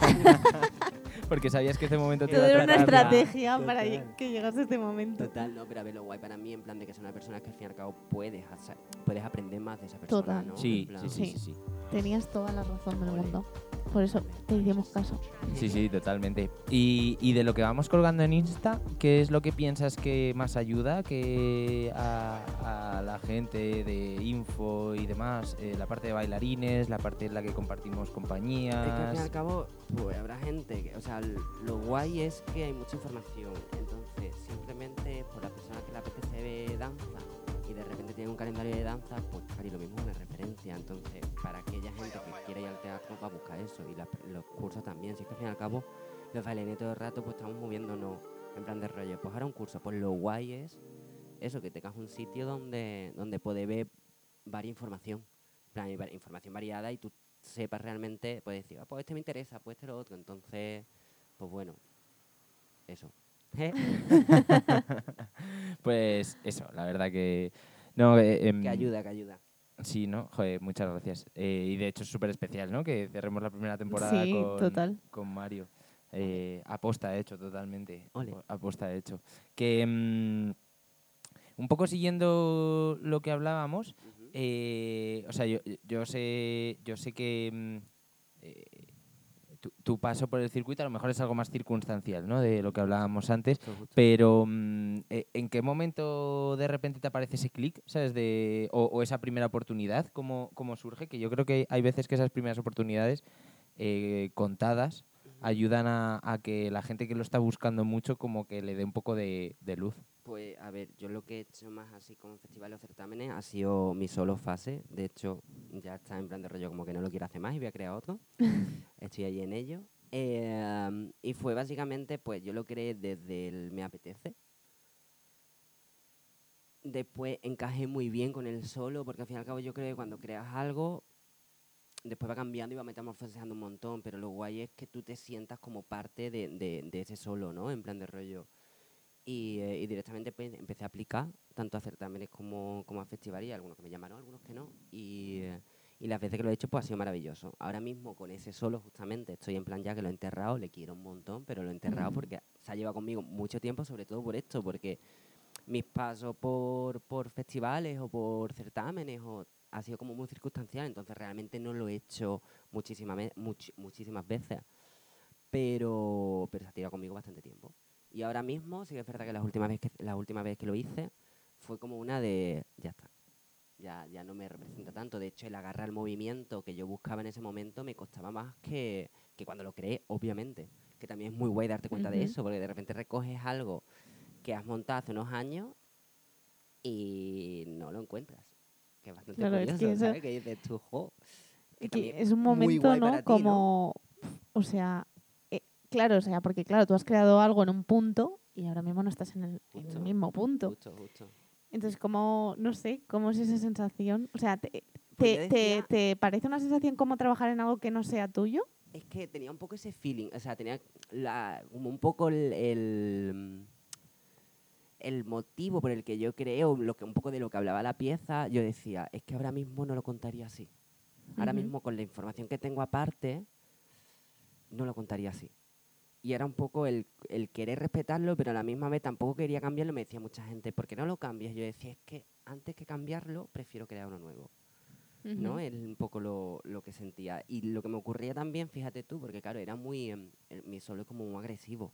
Porque sabías que este momento te iba a era una tratar- estrategia para Total. que llegase este momento. Total, no, pero a ver lo guay para mí, en plan de que es una persona que al fin y al cabo puedes, hacer- puedes aprender más de esa persona, Total. ¿no? Sí, En plan, sí, sí, sí. Tenías toda la razón del mundo. Por eso te hicimos caso. Sí, sí, totalmente. Y, y de lo que vamos colgando en Insta, ¿qué es lo que piensas que más ayuda que a, a la gente de info y demás? Eh, la parte de bailarines, la parte en la que compartimos Es que al fin y compañías. al cabo, pues habrá gente, que, o sea, lo guay es que hay mucha información, entonces simplemente por las personas que le apetece ver danza un calendario de danza, pues casi lo mismo es una referencia, entonces para aquella gente que quiera ir al teatro va a buscar eso. Y los cursos también, si es que al fin y al cabo los bailarines todo el rato pues estamos moviéndonos en plan de rollo, pues ahora un curso, pues lo guay es eso, que tengas un sitio donde, donde puedes ver varia información, plan, información variada y tú sepas realmente, puedes decir, ah, pues este me interesa, pues este lo otro. Entonces, pues bueno, eso. Pues eso, la verdad que... No, eh, em, que ayuda, que ayuda. Sí, ¿no? Joder, muchas gracias. Eh, y de hecho es súper especial, ¿no? Que cerremos la primera temporada Sí, con, total. con Mario. Eh, aposta hecho, totalmente. Ole. Apo- Aposta hecho. Que mm, un poco siguiendo lo que hablábamos, eh, o sea, yo, yo sé, yo sé que eh, tu, tu paso por el circuito a lo mejor es algo más circunstancial, ¿no? De lo que hablábamos antes. Pero, mm, eh, ¿en qué momento de repente te aparece ese clic, ¿sabes? De, o, o esa primera oportunidad, ¿cómo, ¿cómo surge? Que yo creo que hay veces que esas primeras oportunidades eh, contadas ayudan a, a que la gente que lo está buscando mucho como que le dé un poco de, de luz. Pues a ver, yo lo que he hecho más así con festivales o certámenes ha sido mi solo fase. De hecho, ya está en plan de rollo como que no lo quiero hacer más y voy a crear otro. Estoy ahí en ello. Eh, y fue básicamente, pues yo lo creé desde el me apetece. Después encajé muy bien con el solo, porque al fin y al cabo yo creo que cuando creas algo, después va cambiando y va metamorfoseando un montón, pero lo guay es que tú te sientas como parte de, de- de ese solo, ¿no? En plan de rollo. Y, eh, y directamente pues, empecé a aplicar tanto a certámenes como, como a festivales, algunos que me llamaron, algunos que no. Y, eh, y las veces que lo he hecho pues ha sido maravilloso. Ahora mismo con ese solo justamente estoy en plan ya que lo he enterrado, le quiero un montón, pero lo he enterrado porque se ha llevado conmigo mucho tiempo, sobre todo por esto, porque mis pasos por, por festivales o por certámenes o, ha sido como muy circunstancial, entonces realmente no lo he hecho muchísimas, me- much- muchísimas veces, pero, pero se ha tirado conmigo bastante tiempo. Y ahora mismo sí que es verdad que la última vez que, la última vez que lo hice fue como una de, ya está, ya, ya no me representa tanto. De hecho, el agarrar el movimiento que yo buscaba en ese momento me costaba más que, que cuando lo creé, obviamente. Que también es muy guay darte cuenta de eso, porque de repente recoges algo que has montado hace unos años y no lo encuentras. Que es bastante Claro, es que eso- ¿sabes? Que dices tú, jo, que que también es un momento, ¿no? ti, como, o sea, eh, claro, o sea, porque claro, tú has creado algo en un punto y ahora mismo no estás en el, en el Justo. mismo punto. Justo, justo. Entonces, como, no sé, ¿cómo es esa sensación? O sea, ¿te, Pues te, parece una sensación como trabajar en algo que no sea tuyo? Es que tenía un poco ese feeling, o sea, tenía la, como un poco el, el, el motivo por el que yo creo, lo que, un poco de lo que hablaba la pieza, yo decía, es que ahora mismo no lo contaría así. Ahora mismo con la información que tengo aparte, no lo contaría así. Y era un poco el, el querer respetarlo, pero a la misma vez tampoco quería cambiarlo. Me decía mucha gente, ¿por qué no lo cambias? Yo decía, es que antes que cambiarlo, prefiero crear uno nuevo. ¿no? Es un poco lo, lo que sentía. Y lo que me ocurría también, fíjate tú, porque claro, era muy, em, el- mi solo es como muy agresivo.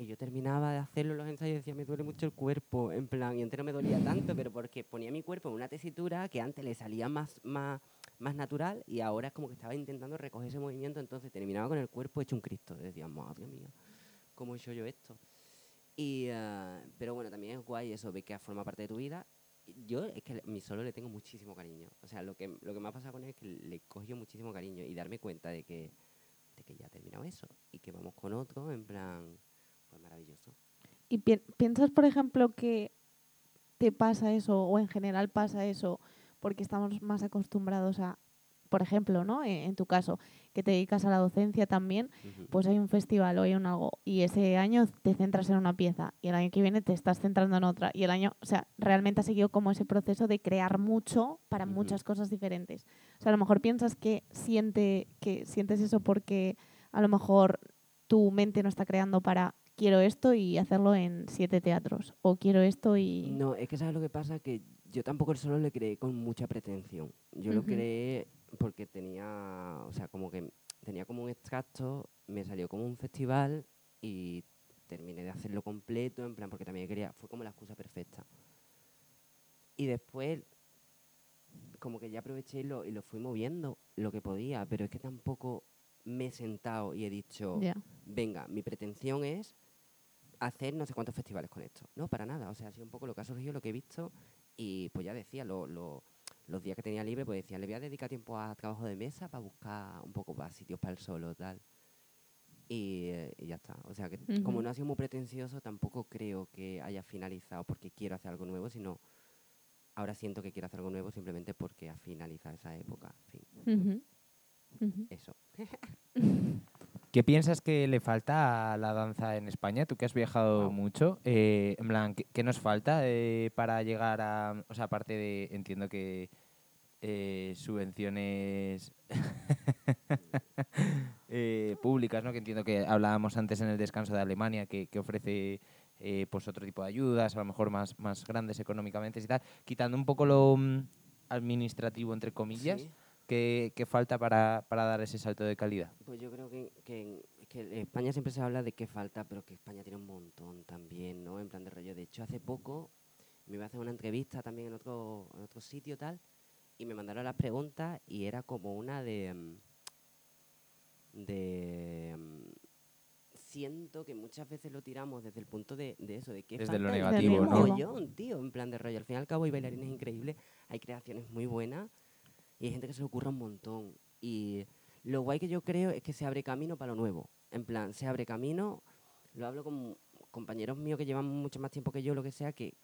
Y yo terminaba de hacerlo los ensayos y decía, me duele mucho el cuerpo, en plan, y antes no me dolía tanto, pero porque ponía mi cuerpo en una tesitura que antes le salía más, más, más natural y ahora es como que estaba intentando recoger ese movimiento, entonces terminaba con el cuerpo hecho un Cristo. Decía, madre mía, ¿cómo he hecho yo esto? Y, ah, pero bueno, también es guay eso, de que forma parte de tu vida. Y Yo es que mi solo le tengo muchísimo cariño. O sea, lo que, lo que me ha pasado con él es que le cogió muchísimo cariño y darme cuenta de que, de que ya ha terminado eso y que vamos con otro, en plan, maravilloso. ¿Y pi- piensas, por ejemplo, que te pasa eso o en general pasa eso porque estamos más acostumbrados a, por ejemplo, ¿no? En, en tu caso, que te dedicas a la docencia también, pues hay un festival o hay un algo y ese año te centras en una pieza y el año que viene te estás centrando en otra y el año, o sea, realmente has seguido como ese proceso de crear mucho para muchas cosas diferentes. O sea, a lo mejor piensas que siente que sientes eso porque a lo mejor tu mente no está creando para quiero esto y hacerlo en siete teatros o quiero esto y No, es que sabes lo que pasa, que yo tampoco el solo le creé con mucha pretensión. Yo lo creé porque tenía, o sea, como que tenía como un extracto, me salió como un festival y terminé de hacerlo completo, en plan, porque también quería, fue como la excusa perfecta. Y después, como que ya aproveché y lo, y lo fui moviendo lo que podía, pero es que tampoco me he sentado y he dicho, venga, mi pretensión es hacer no sé cuántos festivales con esto. No, para nada. O sea, ha sido un poco lo que ha surgido, lo que he visto. Y pues ya decía, lo- lo- los días que tenía libre, pues decía, le voy a dedicar tiempo a trabajo de mesa para buscar un poco para sitios para el solo, tal. Y, eh, y ya está. O sea, que como Ujú. no ha sido muy pretencioso, tampoco creo que haya finalizado porque quiero hacer algo nuevo, sino ahora siento que quiero hacer algo nuevo simplemente porque ha finalizado esa época. En fin, Ujú. Ujú. eso. ¿Qué piensas que le falta a la danza en España? Tú que has viajado mucho, eh, en plan, ¿qué, qué nos falta eh, para llegar a, o sea, aparte de, entiendo que eh, subvenciones eh, públicas, ¿no? Que entiendo que hablábamos antes en el descanso de Alemania, que, que ofrece eh, pues otro tipo de ayudas, a lo mejor más, más grandes económicamente y tal, quitando un poco lo mm, administrativo, entre comillas, Sí. ¿Qué, qué falta para, para dar ese salto de calidad? Pues yo creo que, que en, que en España siempre se habla de que falta, pero que España tiene un montón también, ¿no? En plan de rollo. De hecho, hace poco me iba a hacer una entrevista también en otro, en otro sitio tal, y me mandaron las preguntas y era como una de... mm, de mm, siento que muchas veces lo tiramos desde el punto de, de eso, de que Desde lo negativo, ¿no? mogollón, tío, en plan de rollo. Al fin y al cabo hay bailarines increíbles, hay creaciones muy buenas y hay gente que se le ocurra un montón. Y Lo guay que yo creo es que se abre camino para lo nuevo. En plan, se abre camino, lo hablo con compañeros míos que llevan mucho más tiempo que yo, lo que sea, que,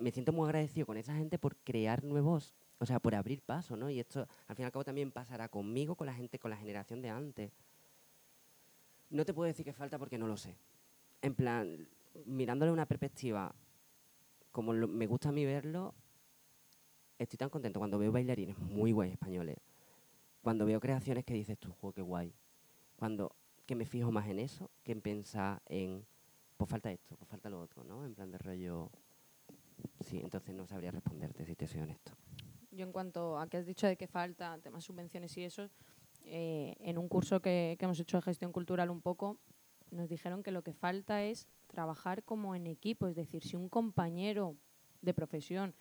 me siento muy agradecido con esa gente por crear nuevos, o sea, por abrir paso, ¿no? Y esto al fin y al cabo también pasará conmigo, con la gente, con la generación de antes. No te puedo decir que falta porque no lo sé. En plan, mirándole una perspectiva como me gusta a mí verlo, estoy tan contento cuando veo bailarines muy guays españoles. Cuando veo creaciones que dices tú, juego qué guay. Cuando que me fijo más en eso que en pensar en, pues falta esto, pues falta lo otro, ¿no? En plan de rollo. Sí, entonces no sabría responderte si te soy honesto. Yo en cuanto a que has dicho de que falta temas subvenciones y eso, eh, en un curso que, que hemos hecho de gestión cultural un poco, nos dijeron que lo que falta es trabajar como en equipo, es decir, si un compañero de profesión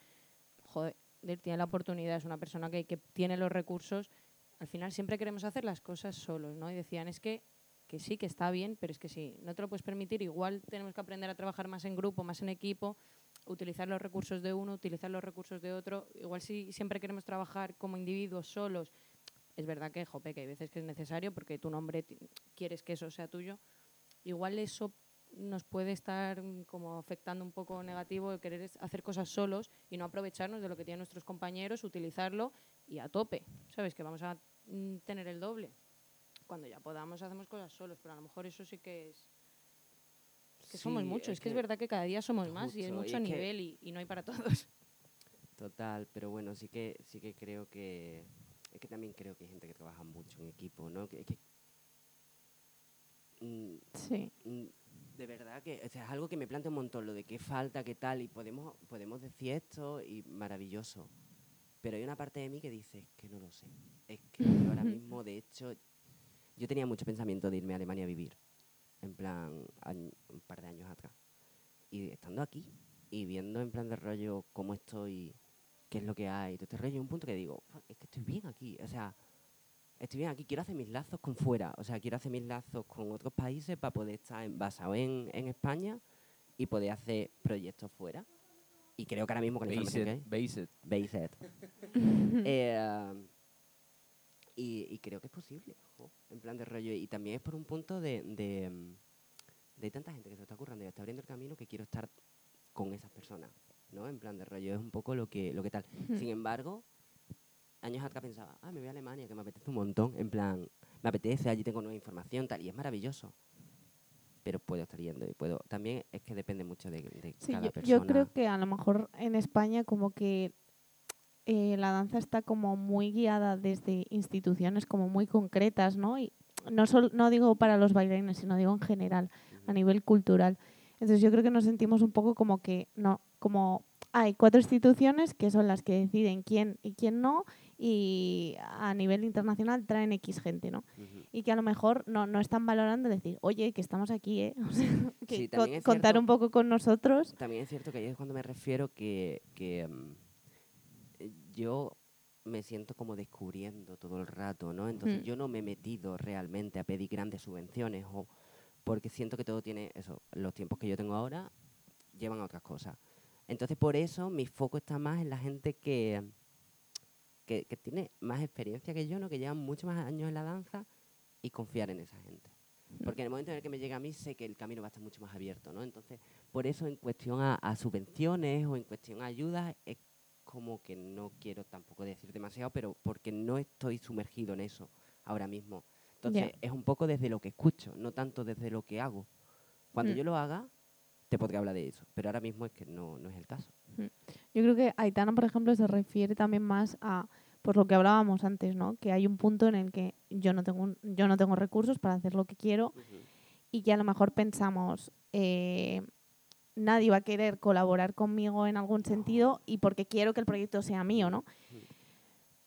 joder, tiene la oportunidad, es una persona que, que tiene los recursos, al final siempre queremos hacer las cosas solos, ¿no? Y decían, es que, que sí, que está bien, pero es que si no te lo puedes permitir, igual tenemos que aprender a trabajar más en grupo, más en equipo, utilizar los recursos de uno, utilizar los recursos de otro. Igual si siempre queremos trabajar como individuos solos, es verdad que, jope, que hay veces que es necesario porque tu nombre quieres que eso sea tuyo. Igual eso nos puede estar mm, como afectando un poco negativo de querer hacer cosas solos y no aprovecharnos de lo que tienen nuestros compañeros, utilizarlo y a tope, ¿sabes? Que vamos a mm, tener el doble. Cuando ya podamos hacemos cosas solos, pero a lo mejor eso sí que es que somos muchos. Es que, es verdad que cada día somos más y es y mucho nivel y, y no hay para todos. Total, pero bueno, sí que sí que creo que es que también creo que hay gente que trabaja mucho en equipo, ¿no? Que, que- mm, Sí. mm, de verdad que o sea, es algo que me plantea un montón lo de qué falta, qué tal y podemos podemos decir esto y maravilloso. Pero hay una parte de mí que dice "Es que no lo sé. Es que yo ahora mismo, de hecho, yo tenía mucho pensamiento de irme a Alemania a vivir, en plan un par de años atrás. Y estando aquí y viendo en plan de rollo cómo estoy, qué es lo que hay, todo este rollo, hay un punto que digo, "Fuck, es que estoy bien aquí, o sea, estoy bien aquí, quiero hacer mis lazos con fuera, o sea, quiero hacer mis lazos con otros países para poder estar en- basado en, en España y poder hacer proyectos fuera. Y creo que ahora mismo con la Base información que hay, it, base it. Base it. Eh, y, y creo que es posible, jo, en plan de rollo. Y también es por un punto de, de, mm, de tanta gente que se está currando y está abriendo el camino que quiero estar con esas personas, ¿no? En plan de rollo, es un poco lo que, lo que tal. Sin embargo, años atrás pensaba, ah, me voy a Alemania, que me apetece un montón, en plan, me apetece, allí tengo nueva información, tal, y es maravilloso. Pero puedo estar yendo y puedo. También es que depende mucho de, de Sí, cada yo, persona. yo creo que a lo mejor en España como que eh, la danza está como muy guiada desde instituciones como muy concretas, ¿no? Y no, sol- no digo para los bailarines, sino digo en general, a nivel cultural. Entonces yo creo que nos sentimos un poco como que no, como hay cuatro instituciones que son las que deciden quién y quién no y a nivel internacional traen X gente, ¿no? Y que a lo mejor no, no están valorando decir, oye, que estamos aquí, ¿eh? O sea, que Sí, co- contar cierto. un poco con nosotros. También es cierto que ahí es cuando me refiero que, que, mm, yo me siento como descubriendo todo el rato, ¿no? Entonces yo no me he metido realmente a pedir grandes subvenciones o porque siento que todo tiene eso, los tiempos que yo tengo ahora llevan a otras cosas. Entonces por eso mi foco está más en la gente que, que, que tiene más experiencia que yo, ¿no? Que llevan muchos más años en la danza y confiar en esa gente. Porque en el momento en el que me llega a mí sé que el camino va a estar mucho más abierto, ¿no? Entonces, por eso en cuestión a, a subvenciones o en cuestión a ayudas, es como que no quiero tampoco decir demasiado, pero porque no estoy sumergido en eso ahora mismo. Entonces, es un poco desde lo que escucho, no tanto desde lo que hago. Cuando Mm. yo lo haga, te podré hablar de eso, pero ahora mismo es que no, no es el caso. Yo creo que Aitana, por ejemplo, se refiere también más a por lo que hablábamos antes, ¿no? Que hay un punto en el que yo no tengo un- yo no tengo recursos para hacer lo que quiero y que a lo mejor pensamos eh, nadie va a querer colaborar conmigo en algún sentido y porque quiero que el proyecto sea mío, ¿no?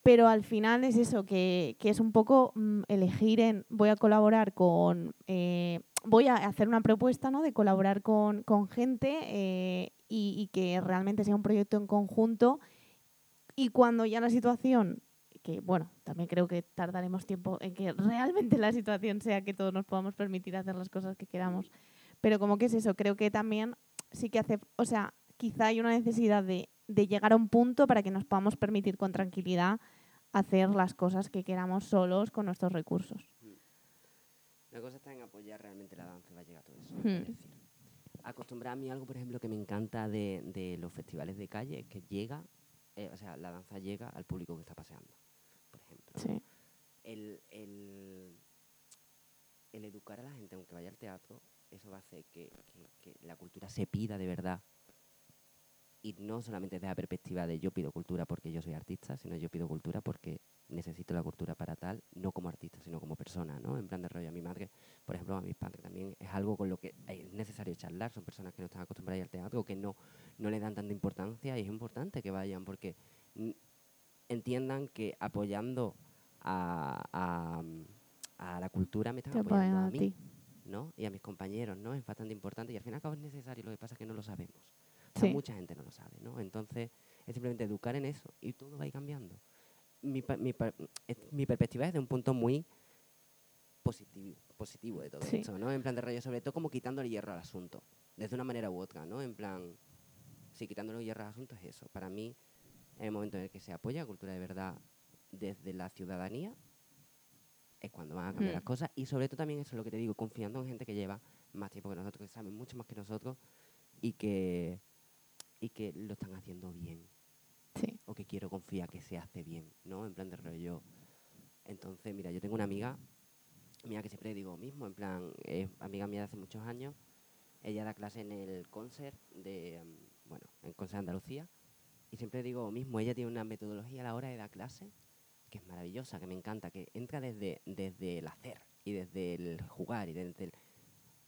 Pero al final es eso, que, que es un poco mm, elegir en voy a colaborar con, eh, voy a hacer una propuesta ¿no? de colaborar con, con gente eh, y, que realmente sea un proyecto en conjunto y cuando ya la situación, que bueno, también creo que tardaremos tiempo en que realmente la situación sea que todos nos podamos permitir hacer las cosas que queramos, pero como que es eso, creo que también sí que hace, o sea, quizá hay una necesidad de, de llegar a un punto para que nos podamos permitir con tranquilidad hacer las cosas que queramos solos con nuestros recursos. La cosa está en apoyar realmente la danza y va a llegar todo eso. Hmm. es decir, acostumbrar a mí algo, por ejemplo, que me encanta de, de los festivales de calle es que llega, eh, o sea, la danza llega al público que está paseando, por ejemplo. el, el, el educar a la gente, aunque vaya al teatro, eso va a hacer que, que- que la cultura se pida de verdad. Y no solamente desde la perspectiva de yo pido cultura porque yo soy artista, sino yo pido cultura porque necesito la cultura para tal, no como artista, sino como persona, ¿no? En plan de rollo a mi madre, por ejemplo, a mis padres también es algo con lo que es necesario charlar, son personas que no están acostumbradas al teatro, que no, no le dan tanta importancia y es importante que vayan porque entiendan que apoyando a, a, a la cultura me están Te apoyando apoyan a a mí, ti. ¿no? Y a mis compañeros, ¿no? Es bastante importante y al fin y al cabo es necesario, lo que pasa es que no lo sabemos. O sea, Sí. mucha gente no lo sabe, ¿no? Entonces es simplemente educar en eso y todo va a ir cambiando. Mi, mi, mi perspectiva es de un punto muy positivo, positivo de todo Sí. esto, ¿no? En plan de rollo, sobre todo como quitando el hierro al asunto, desde una manera u otra, ¿no? En plan, sí, quitándole el hierro al asunto es eso. Para mí, en el momento en el que se apoya la cultura de verdad desde la ciudadanía, es cuando van a cambiar Mm. las cosas. Y sobre todo también eso es lo que te digo, confiando en gente que lleva más tiempo que nosotros, que saben mucho más que nosotros y que, y que lo están haciendo bien. O que quiero confiar que se hace bien, ¿no? En plan de rollo. Entonces, mira, yo tengo una amiga mía que siempre digo mismo, en plan, amiga mía de hace muchos años. Ella da clase en el concert de, mm, bueno, en concert Andalucía. Y siempre digo mismo, ella tiene una metodología a la hora de dar clase que es maravillosa, que me encanta, que entra desde, desde el hacer y desde el jugar y desde el...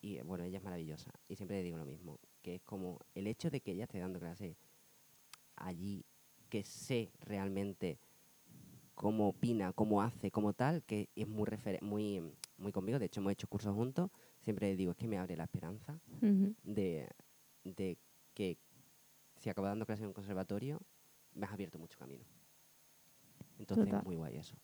Y bueno, ella es maravillosa. Y siempre le digo lo mismo, que es como el hecho de que ella esté dando clase allí, que sé realmente cómo opina, cómo hace, como tal, que es muy, muy, muy conmigo. De hecho, hemos hecho cursos juntos. Siempre digo, es que me abre la esperanza de, de que si acabo dando clase en un conservatorio, me has abierto mucho camino. Entonces, Total. muy guay eso.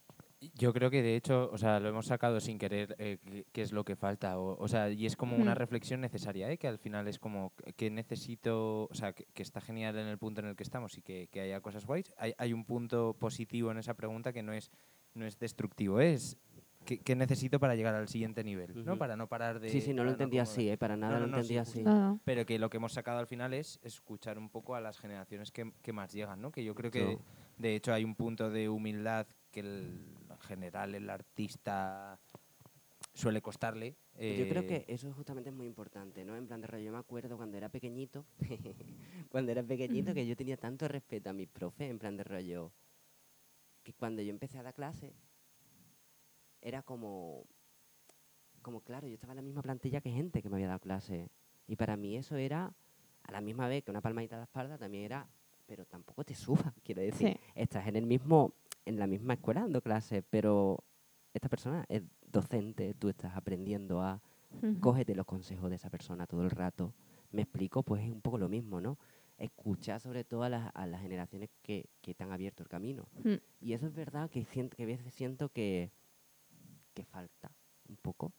Yo creo que de hecho, o sea, lo hemos sacado sin querer, eh, qué- es lo que falta. O, o sea, y es como una reflexión necesaria, ¿eh? que al final es como que- necesito, o sea, que, que está genial en el punto en el que estamos y que, que haya cosas guays. Hay, hay un punto positivo en esa pregunta que no es, no es destructivo, ¿eh? es que, que necesito para llegar al siguiente nivel, ¿no? Para no parar de... sí, sí, no lo para entendí como- así, ¿eh? para nada no, lo no, sí, entendí justo. así. No, no. Pero que lo que hemos sacado al final es escuchar un poco a las generaciones que, que más llegan, ¿no? Que yo creo que, de hecho, hay un punto de humildad que el- general el artista suele costarle. Pues Yo creo eh, que eso justamente es muy importante, ¿no? En plan de rollo, yo me acuerdo cuando era pequeñito, cuando era pequeñito, que yo tenía tanto respeto a mis profes, en plan de rollo, que cuando yo empecé a dar clase, era como, como claro, yo estaba en la misma plantilla que gente que me había dado clase. Y para mí eso era, a la misma vez que una palmadita a la espalda, también era, pero tampoco te subas, quiero decir, Sí. estás en el mismo, en la misma escuela dando clases, pero esta persona es docente, tú estás aprendiendo a cógete los consejos de esa persona todo el rato. Me explico, pues es un poco lo mismo, ¿no? Escuchar sobre todo a las, a las generaciones que, que te han abierto el camino. Mm. Y eso es verdad que, siento, que a veces siento que, que falta un poco.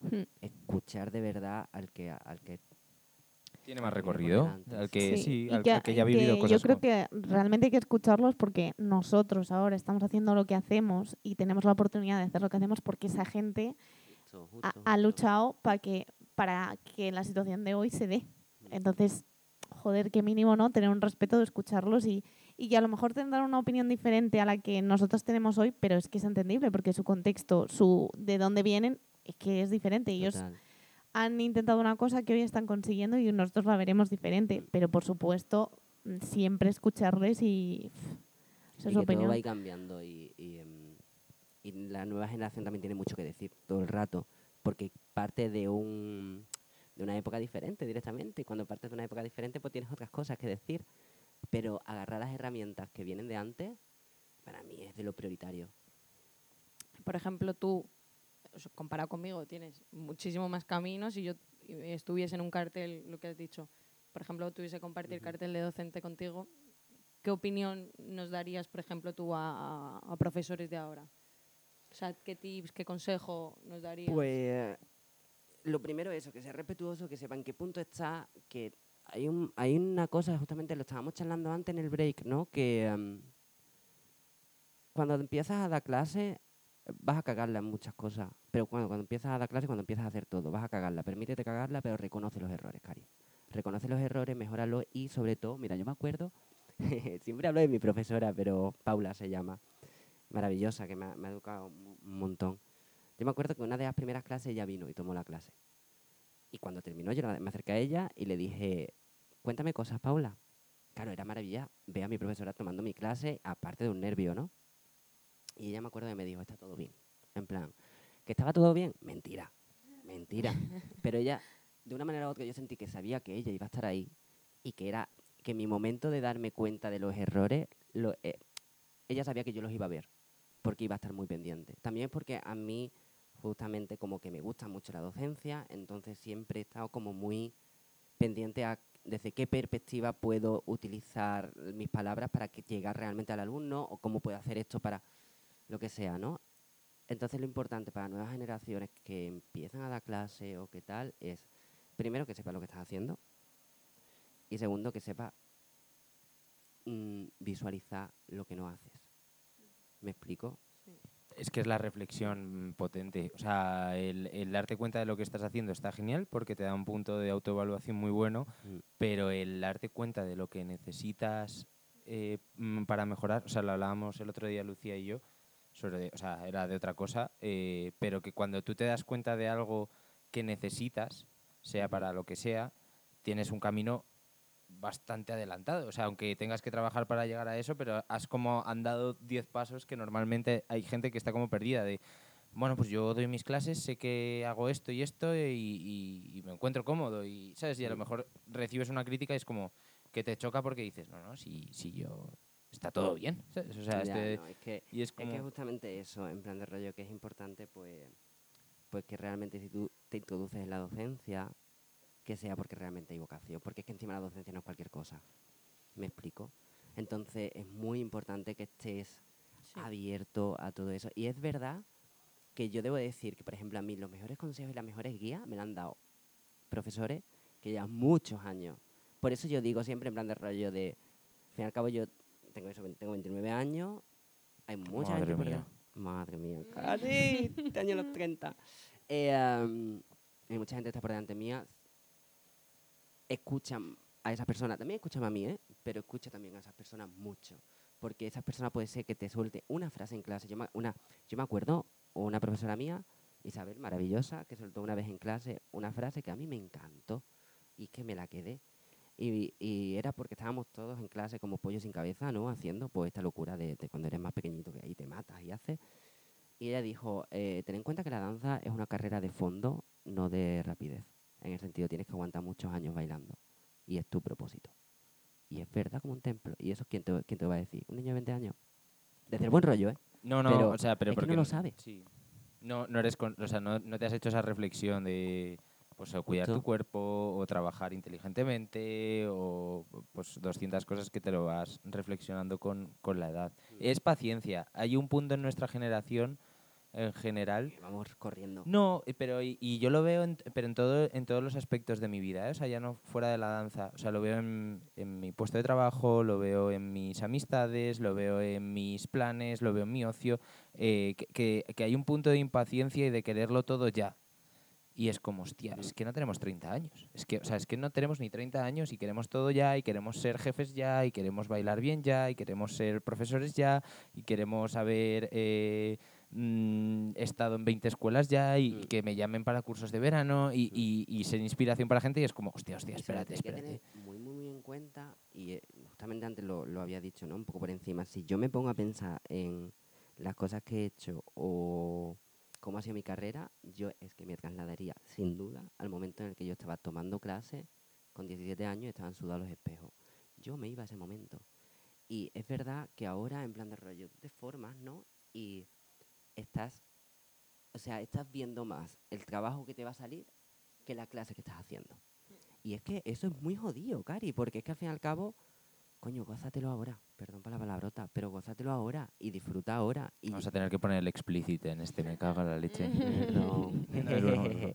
Mm. Escuchar de verdad al que, al que Tiene más recorrido, al que Sí, al, que- al que ya ha vivido que cosas. Yo creo como- que realmente hay que escucharlos porque nosotros ahora estamos haciendo lo que hacemos y tenemos la oportunidad de hacer lo que hacemos porque esa gente justo, ha, justo, ha justo. luchado para que, para que la situación de hoy se dé. Entonces, joder, qué mínimo, ¿no? Tener un respeto de escucharlos y, y que a lo mejor tendrán una opinión diferente a la que nosotros tenemos hoy, pero es que es entendible porque su contexto, su de dónde vienen, es que es diferente. Ellos Total. Han intentado una cosa que hoy están consiguiendo y nosotros la veremos diferente. Pero por supuesto, mm, siempre escucharles y pff, esa y es su que todo opinión. va a ir cambiando y, y, em, y la nueva generación también tiene mucho que decir todo el rato, porque parte de un de una época diferente directamente, y cuando partes de una época diferente pues tienes otras cosas que decir, pero agarrar las herramientas que vienen de antes, para mí es de lo prioritario. Por ejemplo, tú, comparado conmigo, tienes muchísimo más caminos y yo estuviese en un cartel, lo que has dicho, por ejemplo, tuviese que compartir Ujú. cartel de docente contigo, ¿qué opinión nos darías, por ejemplo, tú a, a- a profesores de ahora? O sea, ¿qué tips, qué consejo nos darías? Pues lo primero eso, que sea respetuoso, que sepa en qué punto está, que hay, un, hay una cosa, justamente lo estábamos charlando antes en el break, ¿no? Que, em, cuando empiezas a dar clase, vas a cagarla en muchas cosas. Pero cuando, cuando empiezas a dar clase, cuando empiezas a hacer todo, vas a cagarla. Permítete cagarla, pero reconoce los errores, Cari. Reconoce los errores, mejóralos y sobre todo, mira, yo me acuerdo, siempre hablo de mi profesora, pero Paula se llama, maravillosa, que me ha, educado un montón. Yo me acuerdo que una de las primeras clases ella vino y tomó la clase. Y cuando terminó, yo me acerqué a ella y le dije, cuéntame cosas, Paula. Claro, era maravilla ver a mi profesora tomando mi clase, aparte de un nervio, ¿no? Y ella me acuerdo que me dijo, está todo bien. En plan, ¿que estaba todo bien? Mentira, mentira. Pero ella, de una manera u otra, yo sentí que sabía que ella iba a estar ahí y que era que mi momento de darme cuenta de los errores, eh, ella sabía que yo los iba a ver, porque iba a estar muy pendiente. También es porque a mí, justamente, como que me gusta mucho la docencia, entonces siempre he estado como muy pendiente a desde qué perspectiva puedo utilizar mis palabras para que llegue realmente al alumno o cómo puedo hacer esto para lo que sea, ¿no? Entonces lo importante para nuevas generaciones que empiezan a dar clase o qué tal es, primero, que sepa lo que estás haciendo y segundo, que sepa mm, visualizar lo que no haces. ¿Me explico? Es que es la reflexión potente. O sea, el, el darte cuenta de lo que estás haciendo está genial porque te da un punto de autoevaluación muy bueno, Mm. pero el darte cuenta de lo que necesitas eh, mm, para mejorar, o sea, lo hablábamos el otro día Lucía y yo, sobre, o sea, era de otra cosa, eh, pero que cuando tú te das cuenta de algo que necesitas, sea para lo que sea, tienes un camino bastante adelantado. O sea, aunque tengas que trabajar para llegar a eso, pero has como andado 10 pasos que normalmente hay gente que está como perdida de, bueno, pues yo doy mis clases, sé que hago esto y esto y, y- y me encuentro cómodo y, ¿sabes? Y a lo mejor recibes una crítica y es como que te choca porque dices, no, no, si, si yo... Está todo bien, ¿sabes? O sea, Ya, este- no, es que y es que justamente eso, en plan de rollo, que es importante, pues, pues que realmente si tú te introduces en la docencia, que sea porque realmente hay vocación, porque es que encima la docencia no es cualquier cosa. ¿Me explico? Entonces es muy importante que estés Sí. abierto a todo eso. Y es verdad que yo debo decir que, por ejemplo, a mí los mejores consejos y las mejores guías me la han dado profesores que llevan muchos años. Por eso yo digo siempre en plan de rollo de, al fin y al cabo yo tengo, eso, tengo 29 años, hay mucha Madre gente mía. Madre mía, casi, este año los 30. Eh, am, hay mucha gente que está por delante mía. Escuchan a esas personas, también escuchan a mí, ¿eh? pero escucha también a esas personas mucho. Porque esas personas puede ser que te suelte una frase en clase. Yo me, una, yo me acuerdo, una profesora mía, Isabel, maravillosa, que soltó una vez en clase una frase que a mí me encantó y que me la quedé. Y, y era porque estábamos todos en clase como pollo sin cabeza, ¿no? Haciendo pues esta locura de, de cuando eres más pequeñito, que ahí te matas y haces. Y ella dijo, eh, ten en cuenta que la danza es una carrera de fondo, no de rapidez. En el sentido, tienes que aguantar muchos años bailando. Y es tu propósito. Y es verdad como un templo. ¿Y eso quién te, quién te va a decir? Un niño de 20 años. Desde el buen rollo, ¿eh? No, no, Pero o sea, pero es que no porque lo sabe. Sí. No, no eres, con- o sea, no, no te has hecho esa reflexión de, pues, o cuidar tu cuerpo o trabajar inteligentemente o, pues, 200 cosas que te lo vas reflexionando con, con la edad. Es paciencia. Hay un punto en nuestra generación, en general, Vamos corriendo. no, eh, pero y, y yo lo veo en, pero en todo en todos los aspectos de mi vida, ¿eh? o sea, ya no fuera de la danza, o sea, lo veo en, en mi puesto de trabajo, lo veo en mis amistades, lo veo en mis planes, lo veo en mi ocio, eh, que, que- que hay un punto de impaciencia y de quererlo todo ya. Y es como, hostia, es que no tenemos 30 años. Es que, o sea, es que no tenemos ni 30 años y queremos todo ya, y queremos ser jefes ya, y queremos bailar bien ya, y queremos ser profesores ya, y queremos haber eh, mm, estado en 20 escuelas ya, y, y Mm. que me llamen para cursos de verano, y, y- y ser inspiración para gente, y es como, hostia, hostia, espérate, todo hay que espérate. tener muy, muy, muy en cuenta, y eh, justamente antes lo, lo había dicho, ¿no? Un poco por encima. Si yo me pongo a pensar en las cosas que he hecho o cómo ha sido mi carrera, yo es que me trasladaría, sin duda, al momento en el que yo estaba tomando clases con 17 años y estaban sudados los espejos. Yo me iba a ese momento. Y es verdad que ahora, en plan de rollo, tú te formas, ¿no? Y estás, o sea, estás viendo más el trabajo que te va a salir que la clase que estás haciendo. Y es que eso es muy jodido, Cari, porque es que al fin y al cabo, coño, gózatelo ahora. Perdón por la palabrota, pero gózatelo ahora y disfruta ahora. Y Vamos a tener que poner el explícito en este, me cago en la leche. No.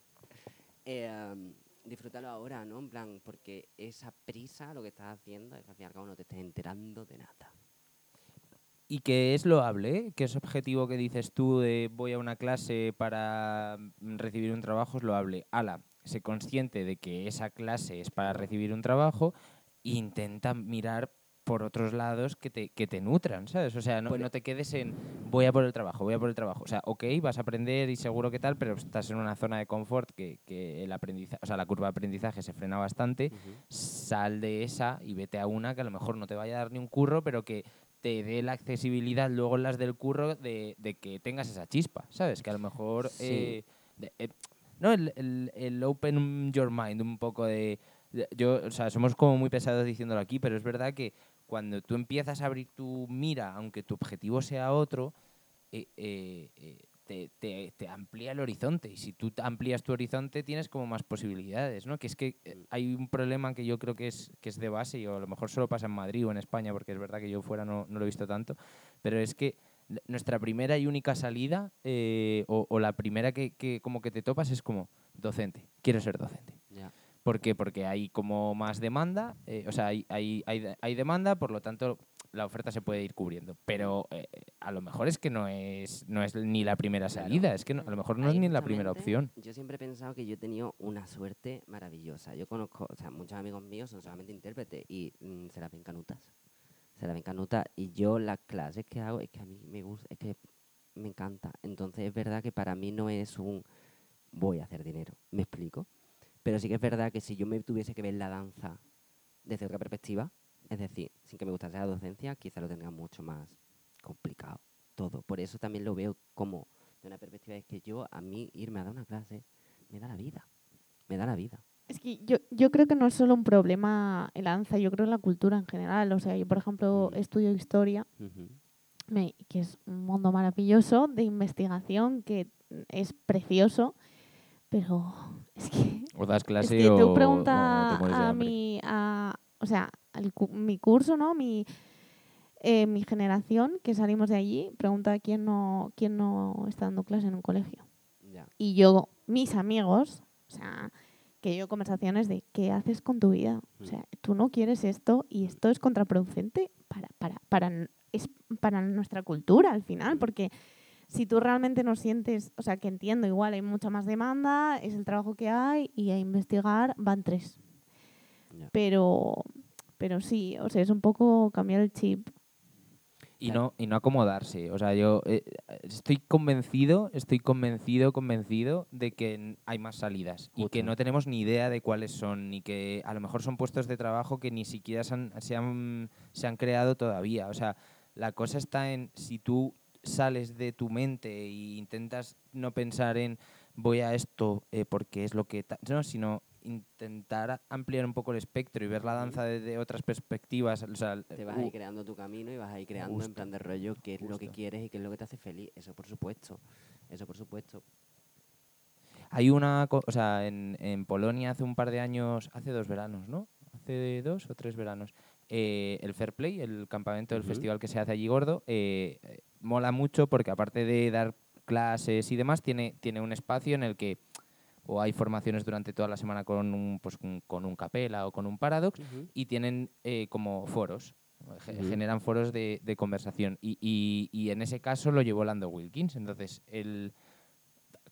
Eh, am, disfrútalo ahora, ¿no? En plan, porque esa prisa, lo que estás haciendo, es que al fin y al cabo no te estés enterando de nada. y que es loable, ¿eh? que ese objetivo que dices tú de voy a una clase para recibir un trabajo es loable. Ala, sé consciente de que esa clase es para recibir un trabajo, intenta mirar por otros lados que te, que te nutran, ¿sabes? O sea, no, Pues- no te quedes en voy a por el trabajo, voy a por el trabajo. O sea, ok, vas a aprender y seguro que tal, pero estás en una zona de confort que, que el aprendizaje, o sea, la curva de aprendizaje se frena bastante. Sal de esa y vete a una que a lo mejor no te vaya a dar ni un curro, pero que te dé la accesibilidad luego en las del curro de, de que tengas esa chispa, ¿sabes? Que a lo mejor... Sí. eh, de- eh, no, el, el- el open your mind, un poco de- Yo, o sea, somos como muy pesados diciéndolo aquí, pero es verdad que cuando tú empiezas a abrir tu mira, aunque tu objetivo sea otro, eh, eh, eh, te, te- te amplía el horizonte. Y si tú amplías tu horizonte, tienes como más posibilidades, ¿no? Que es que eh, hay un problema que yo creo que es, que es de base, y a lo mejor solo pasa en Madrid o en España, porque es verdad que yo fuera no, no lo he visto tanto, pero es que nuestra primera y única salida, eh, o, o la primera que, que como que te topas es como docente, quiero ser docente. ¿Por qué? Porque hay como más demanda, eh, o sea, hay, hay, hay, hay demanda, por lo tanto la oferta se puede ir cubriendo. Pero eh, a lo mejor es que no es, no es ni la primera Claro. salida, es que no- a lo mejor no es ni la primera opción. Yo siempre he pensado que yo he tenido una suerte maravillosa. Yo conozco, o sea, muchos amigos míos son solamente intérpretes y mm, se las ven canutas. Se las ven canutas. Y yo las clases que hago es que a mí me gusta, es que me encanta. Entonces es verdad que para mí no es un voy a hacer dinero. ¿Me explico? Pero sí que es verdad que si yo me tuviese que ver la danza desde otra perspectiva, es decir, sin que me gustase la docencia, quizá lo tendría mucho más complicado todo. Por eso también lo veo como de una perspectiva es que yo a mí irme a dar una clase me da la vida. Me da la vida. Es que yo, yo creo que no es solo un problema en la danza, yo creo en la cultura en general. O sea, yo, por ejemplo, Mm. estudio historia, me- que es un mundo maravilloso de investigación, que es precioso, pero es que O das Es clase que o, tú o mueres de a mi, a, o sea, mi curso, ¿no? Mi, eh, mi generación, que salimos de allí, pregunta a quién no, quién no está dando clase en un colegio. Ya. Y yo, mis amigos, o sea, que yo conversaciones de ¿qué haces con tu vida? O Mm. sea, tú no quieres esto y esto es contraproducente para, para, para, es para nuestra cultura al final, Mm. porque si tú realmente no sientes, o sea, que entiendo, igual hay mucha más demanda, es el trabajo que hay y a investigar van tres. Pero, pero sí, o sea, es un poco cambiar el chip. Y Claro. no, y no acomodarse. O sea, yo eh, estoy convencido, estoy convencido, convencido de que hay más salidas y que no tenemos ni idea de cuáles son, ni que a lo mejor son puestos de trabajo que ni siquiera se han, se han, se han creado todavía. O sea, la cosa está en si tú sales de tu mente e intentas no pensar en voy a esto eh, porque es lo que... ta-", No, sino intentar ampliar un poco el espectro y ver la danza desde otras perspectivas. O sea, Te vas a u- ir creando tu camino y vas a ir creando en Justo, plan de rollo qué es lo que quieres y qué es lo que te hace feliz. Eso por supuesto. Eso por supuesto. Hay una, o sea, en, en Polonia hace un par de años, hace dos veranos, ¿no? Hace dos o tres veranos, eh, el Fair Play, el campamento del festival que se hace allí gordo, eh, eh, mola mucho porque aparte de dar clases y demás, tiene, tiene un espacio en el que o hay formaciones durante toda la semana con un, pues, con un capela o con un paradox y tienen eh, como foros. ge-. Generan foros de, de conversación. Y, y- y en ese caso lo llevó Lando Wilkins. Entonces, él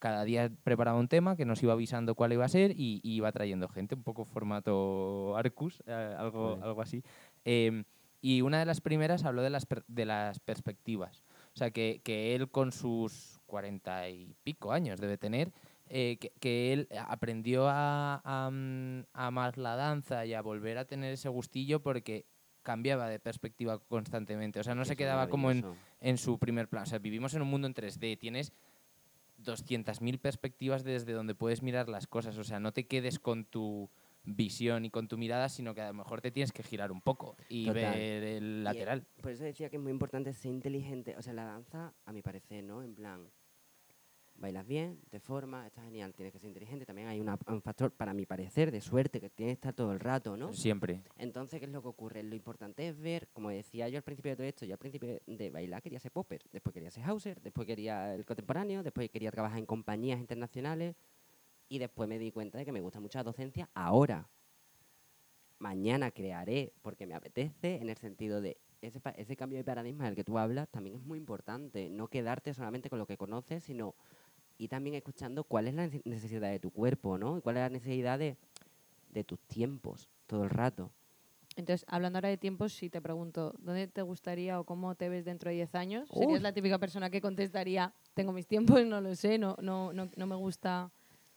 cada día preparaba un tema que nos iba avisando cuál iba a ser y, y iba trayendo gente, un poco formato Arcus, eh, algo, Joder. algo así. Em, y una de las primeras habló de las, per- de las perspectivas. O sea, que, que él con sus cuarenta y pico años debe tener, eh, que, que él aprendió a, a, mm, a amar la danza y a volver a tener ese gustillo porque cambiaba de perspectiva constantemente. O sea, no se quedaba como en, en su primer plan. O sea, vivimos en un mundo en 3D. Tienes 200.000 perspectivas desde donde puedes mirar las cosas. O sea, no te quedes con tu visión y con tu mirada, sino que a lo mejor te tienes que girar un poco y Total. ver el Y, lateral. Por eso decía que es muy importante ser inteligente. O sea, la danza, a mi parecer, ¿no? En plan, bailas bien, te formas, está genial, tienes que ser inteligente. También hay una- un factor, para mi parecer, de suerte que tienes que estar todo el rato, ¿no? Siempre. Entonces, ¿qué es lo que ocurre? Lo importante es ver, como decía yo al principio de todo esto, yo al principio de bailar quería ser popper, después quería ser hauser, después quería el contemporáneo, después quería trabajar en compañías internacionales y después me di cuenta de que me gusta mucho la docencia ahora. Mañana crearé porque me apetece, en el sentido de ese, ese cambio de paradigma del que tú hablas también es muy importante. No quedarte solamente con lo que conoces, sino y también escuchando cuál es la nece- necesidad de tu cuerpo, ¿no? Y cuál es la necesidad de, de tus tiempos todo el rato. Entonces, hablando ahora de tiempos, si te pregunto, ¿dónde te gustaría o cómo te ves dentro de 10 años? ¿Serías la típica persona que contestaría, tengo mis tiempos, no lo sé, no, no, no, no me gusta?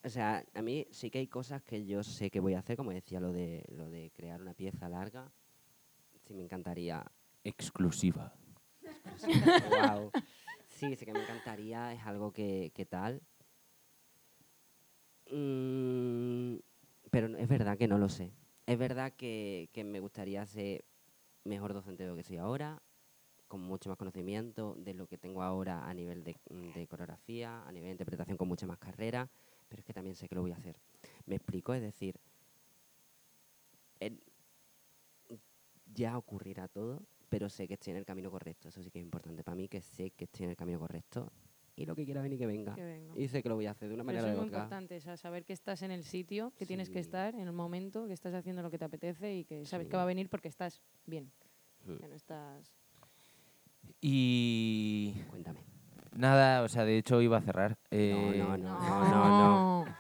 O sea, a mí sí que hay cosas que yo sé que voy a hacer, como decía lo de, lo de crear una pieza larga. Sí, me encantaría. Exclusiva. wow. Sí, sí que me encantaría, es algo que, que tal. Mm, pero es verdad que no lo sé. Es verdad que, que me gustaría ser mejor docente de lo que soy ahora, con mucho más conocimiento de lo que tengo ahora a nivel de, coreografía, a nivel de interpretación con mucha más carrera, pero es que también sé que lo voy a hacer. ¿Me explico? Es decir, ya ocurrirá todo, pero sé que estoy en el camino correcto. Eso sí que es importante para mí, que sé que estoy en el camino correcto y lo que quiera venir que venga. Que venga. Y sé que lo voy a hacer de una Pero manera eso o es muy importante, o sea, saber que estás en el sitio, que tienes que estar, en el momento, que estás haciendo lo que te apetece y que sabes Sí. que va a venir porque estás bien, Mm. que no estás... Y Cuéntame. nada, o sea, de hecho iba a cerrar. Eh, no, no, no, no.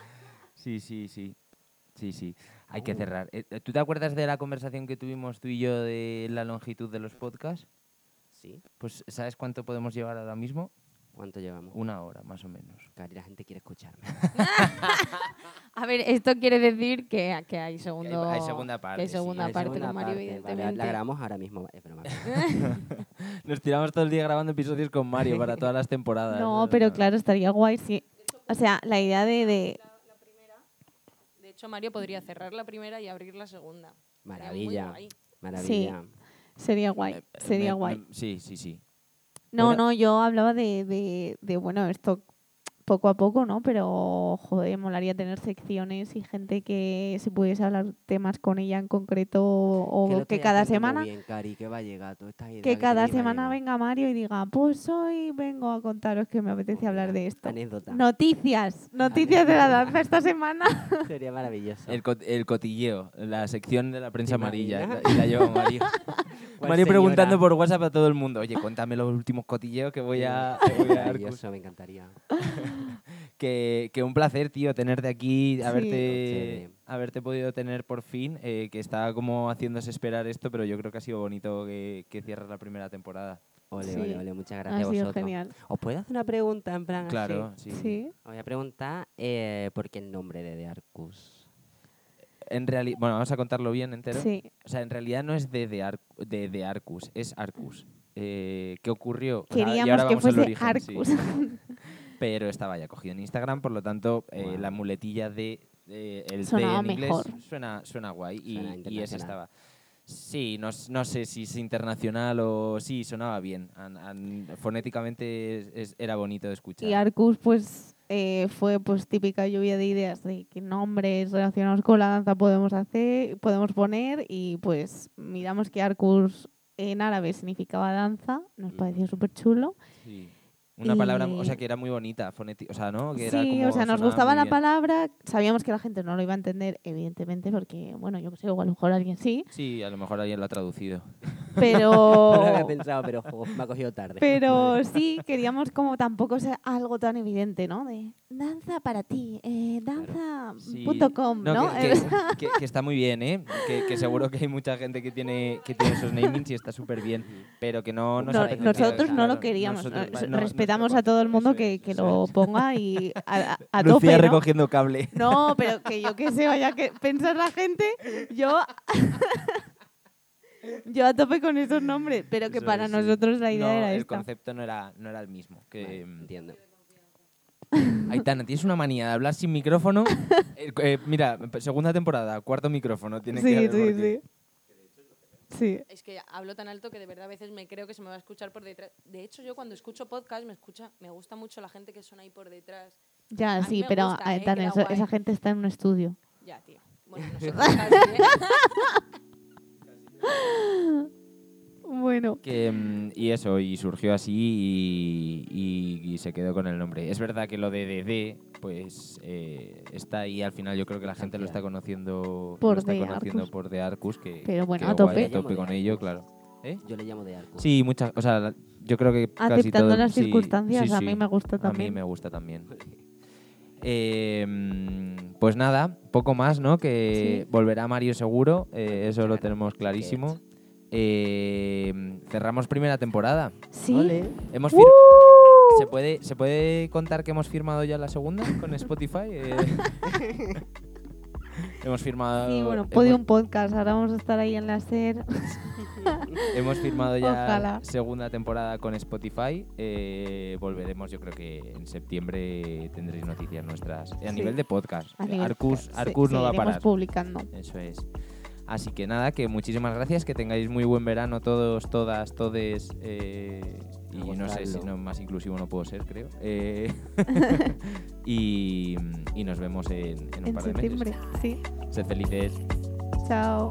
Sí, sí, sí. Sí, sí. Hay que Oh. cerrar. Eh, ¿Tú te acuerdas de la conversación que tuvimos tú y yo de la longitud de los podcasts? ¿Sí? Pues, ¿sabes cuánto podemos llevar ahora mismo? ¿Cuánto llevamos? Una hora, más o menos. Cari, la gente quiere escucharme. A ver, esto quiere decir que, que hay segundo... hay segunda que hay parte, sí. segunda Hay parte segunda con Mario, parte, vale, evidentemente. la grabamos ahora mismo. Es broma. Nos tiramos todo el día grabando episodios con Mario para todas las temporadas. No, pero claro, estaría guay si... O sea, la idea de... de- De hecho, Mario podría cerrar la primera y abrir la segunda. Maravilla. Maravilla. sería guay, Eh, sería me- guay. me- sí, sí, sí. No, Bueno. no, yo hablaba de, de, de, bueno, esto poco a poco, ¿no? Pero, joder, molaría tener secciones y gente que se pudiese hablar temas con ella en concreto o que cada semana... bien, Cari, que va a llegar todas estas ideas Que cada semana venga Mario y diga, pues hoy vengo a contaros que me apetece Pues hablar de esto. Anécdota. Noticias, noticias de la danza esta semana. Sería maravilloso. El, cot- el cotilleo, la sección de la prensa ¿Te amarilla. Y la lleva Mario. ¿Cuál Mario preguntando por WhatsApp a todo el mundo. Oye, cuéntame los últimos cotilleos que voy a, que voy a Arcus". Maravilloso, me encantaría. Que, que un placer, tío, tenerte aquí, Sí. haberte, Chévere. haberte podido tener por fin, eh, que estaba como haciéndose esperar esto, pero yo creo que ha sido bonito que, que cierres la primera temporada. Ole, Sí. ole, ole, muchas Ha gracias a sido vosotros. genial. ¿Os puedo hacer una pregunta en plan así? Claro, sí. Sí. Os voy a preguntar eh, por qué el nombre de The Arcus. En realidad, bueno, vamos a contarlo bien entero. Sí. O sea, en realidad no es de, de, Ar- de, de Arcus, es Arcus. Eh, ¿Qué ocurrió? O sea, y Queríamos ahora que vamos al fuese origen, sí. Pero estaba ya cogido en Instagram, por lo tanto, eh, la muletilla de eh, el T Sonaba en inglés mejor. suena, suena guay y, Suena y internacional. estaba. Sí, no, no sé si es internacional o sí, sonaba bien. An- an- fonéticamente es- es- era bonito de escuchar. Y Arcus, pues, eh, fue pues típica lluvia de ideas de qué nombres relacionados con la danza podemos hacer, podemos poner y pues miramos que Arcus en árabe significaba danza, nos pareció súper chulo. Sí. Una palabra, o sea, Y- que era muy bonita, fonética, o sea, ¿no? Que era Sí, como o sea, nos gustaba la bien. palabra, sabíamos que la gente no lo iba a entender, evidentemente, porque, bueno, yo que sé, o a lo mejor alguien sí, Sí, a lo mejor alguien lo ha traducido. pero... No lo había pensado, pero jo, me ha cogido tarde. Pero sí, queríamos como tampoco ser algo tan evidente, ¿no? De danza para ti, eh, Sí. danza.com, ¿no? No, que, que- que- que está muy bien, ¿eh? Que, que seguro que hay mucha gente que tiene, que tiene esos namings y está súper bien, pero que no nos No, nosotros no lo queríamos. nosotros- nuestro a todo el mundo que, que lo ponga y a, a- a Lucía tope, ¿no? recogiendo cable. No, pero que yo que sé, vaya que pensar la gente, yo... yo a tope con esos nombres, pero que Eso para es, nosotros la idea No, era el esta. concepto no era, no era el mismo. Que, Vale, mm, entiendo. Aitana, tienes una manía de hablar sin micrófono. Eh, eh, mira, segunda temporada, cuarto micrófono. Tiene que Sí, haber sí, porque- sí. Sí. Es que hablo tan alto que de verdad a veces me creo que se me va a escuchar por detrás. De hecho, yo cuando escucho podcast me escucha, me gusta mucho la gente que suena ahí por detrás. Ya, sí, pero gusta, eh, ¿eh? Tan, eso- esa gente está en un estudio. Ya, tío. Bueno, nosotros casi, ¿eh? Bueno, Que, mm, y eso, y surgió así y, y- y se quedó con el nombre. Es verdad que lo de DD, pues eh, está ahí al final. Yo creo que la gente lo está conociendo Por está The conociendo Arcus. por The Arcus, que, Pero bueno, que a guay, tope. a tope con ello, claro. ¿Eh? Yo le llamo de Arcus. Sí, muchas, o sea, yo creo que casi Aceptando todo- las sí, circunstancias, sí, a sí. mí me gusta A mí también. me gusta también. Eh, pues nada, poco más, ¿no? Que Sí. volverá Mario seguro, eh, eso lo tenemos clarísimo. Eh, cerramos primera temporada. Sí. Ole. Hemos ¡Uh! ¿Se, puede, ¿Se puede contar que hemos firmado ya la segunda con Spotify? Eh, hemos firmado. Sí, bueno, hemos- Podium Podcast. Ahora vamos a estar ahí en la SER. Hemos firmado ya Ojalá. segunda temporada con Spotify. Eh, volveremos, yo creo que en septiembre tendréis noticias nuestras. A Sí. nivel de podcast. A nivel Arcus. Arcus Sí, no va a parar. publicando. Eso es. Así que nada, que muchísimas gracias, que tengáis muy buen verano todos, todas, todes. eh, y no sé si no, más inclusivo no puedo ser, creo. Eh, y, y nos vemos en, en un En par de meses. septiembre. Sí. Sed felices. Chao.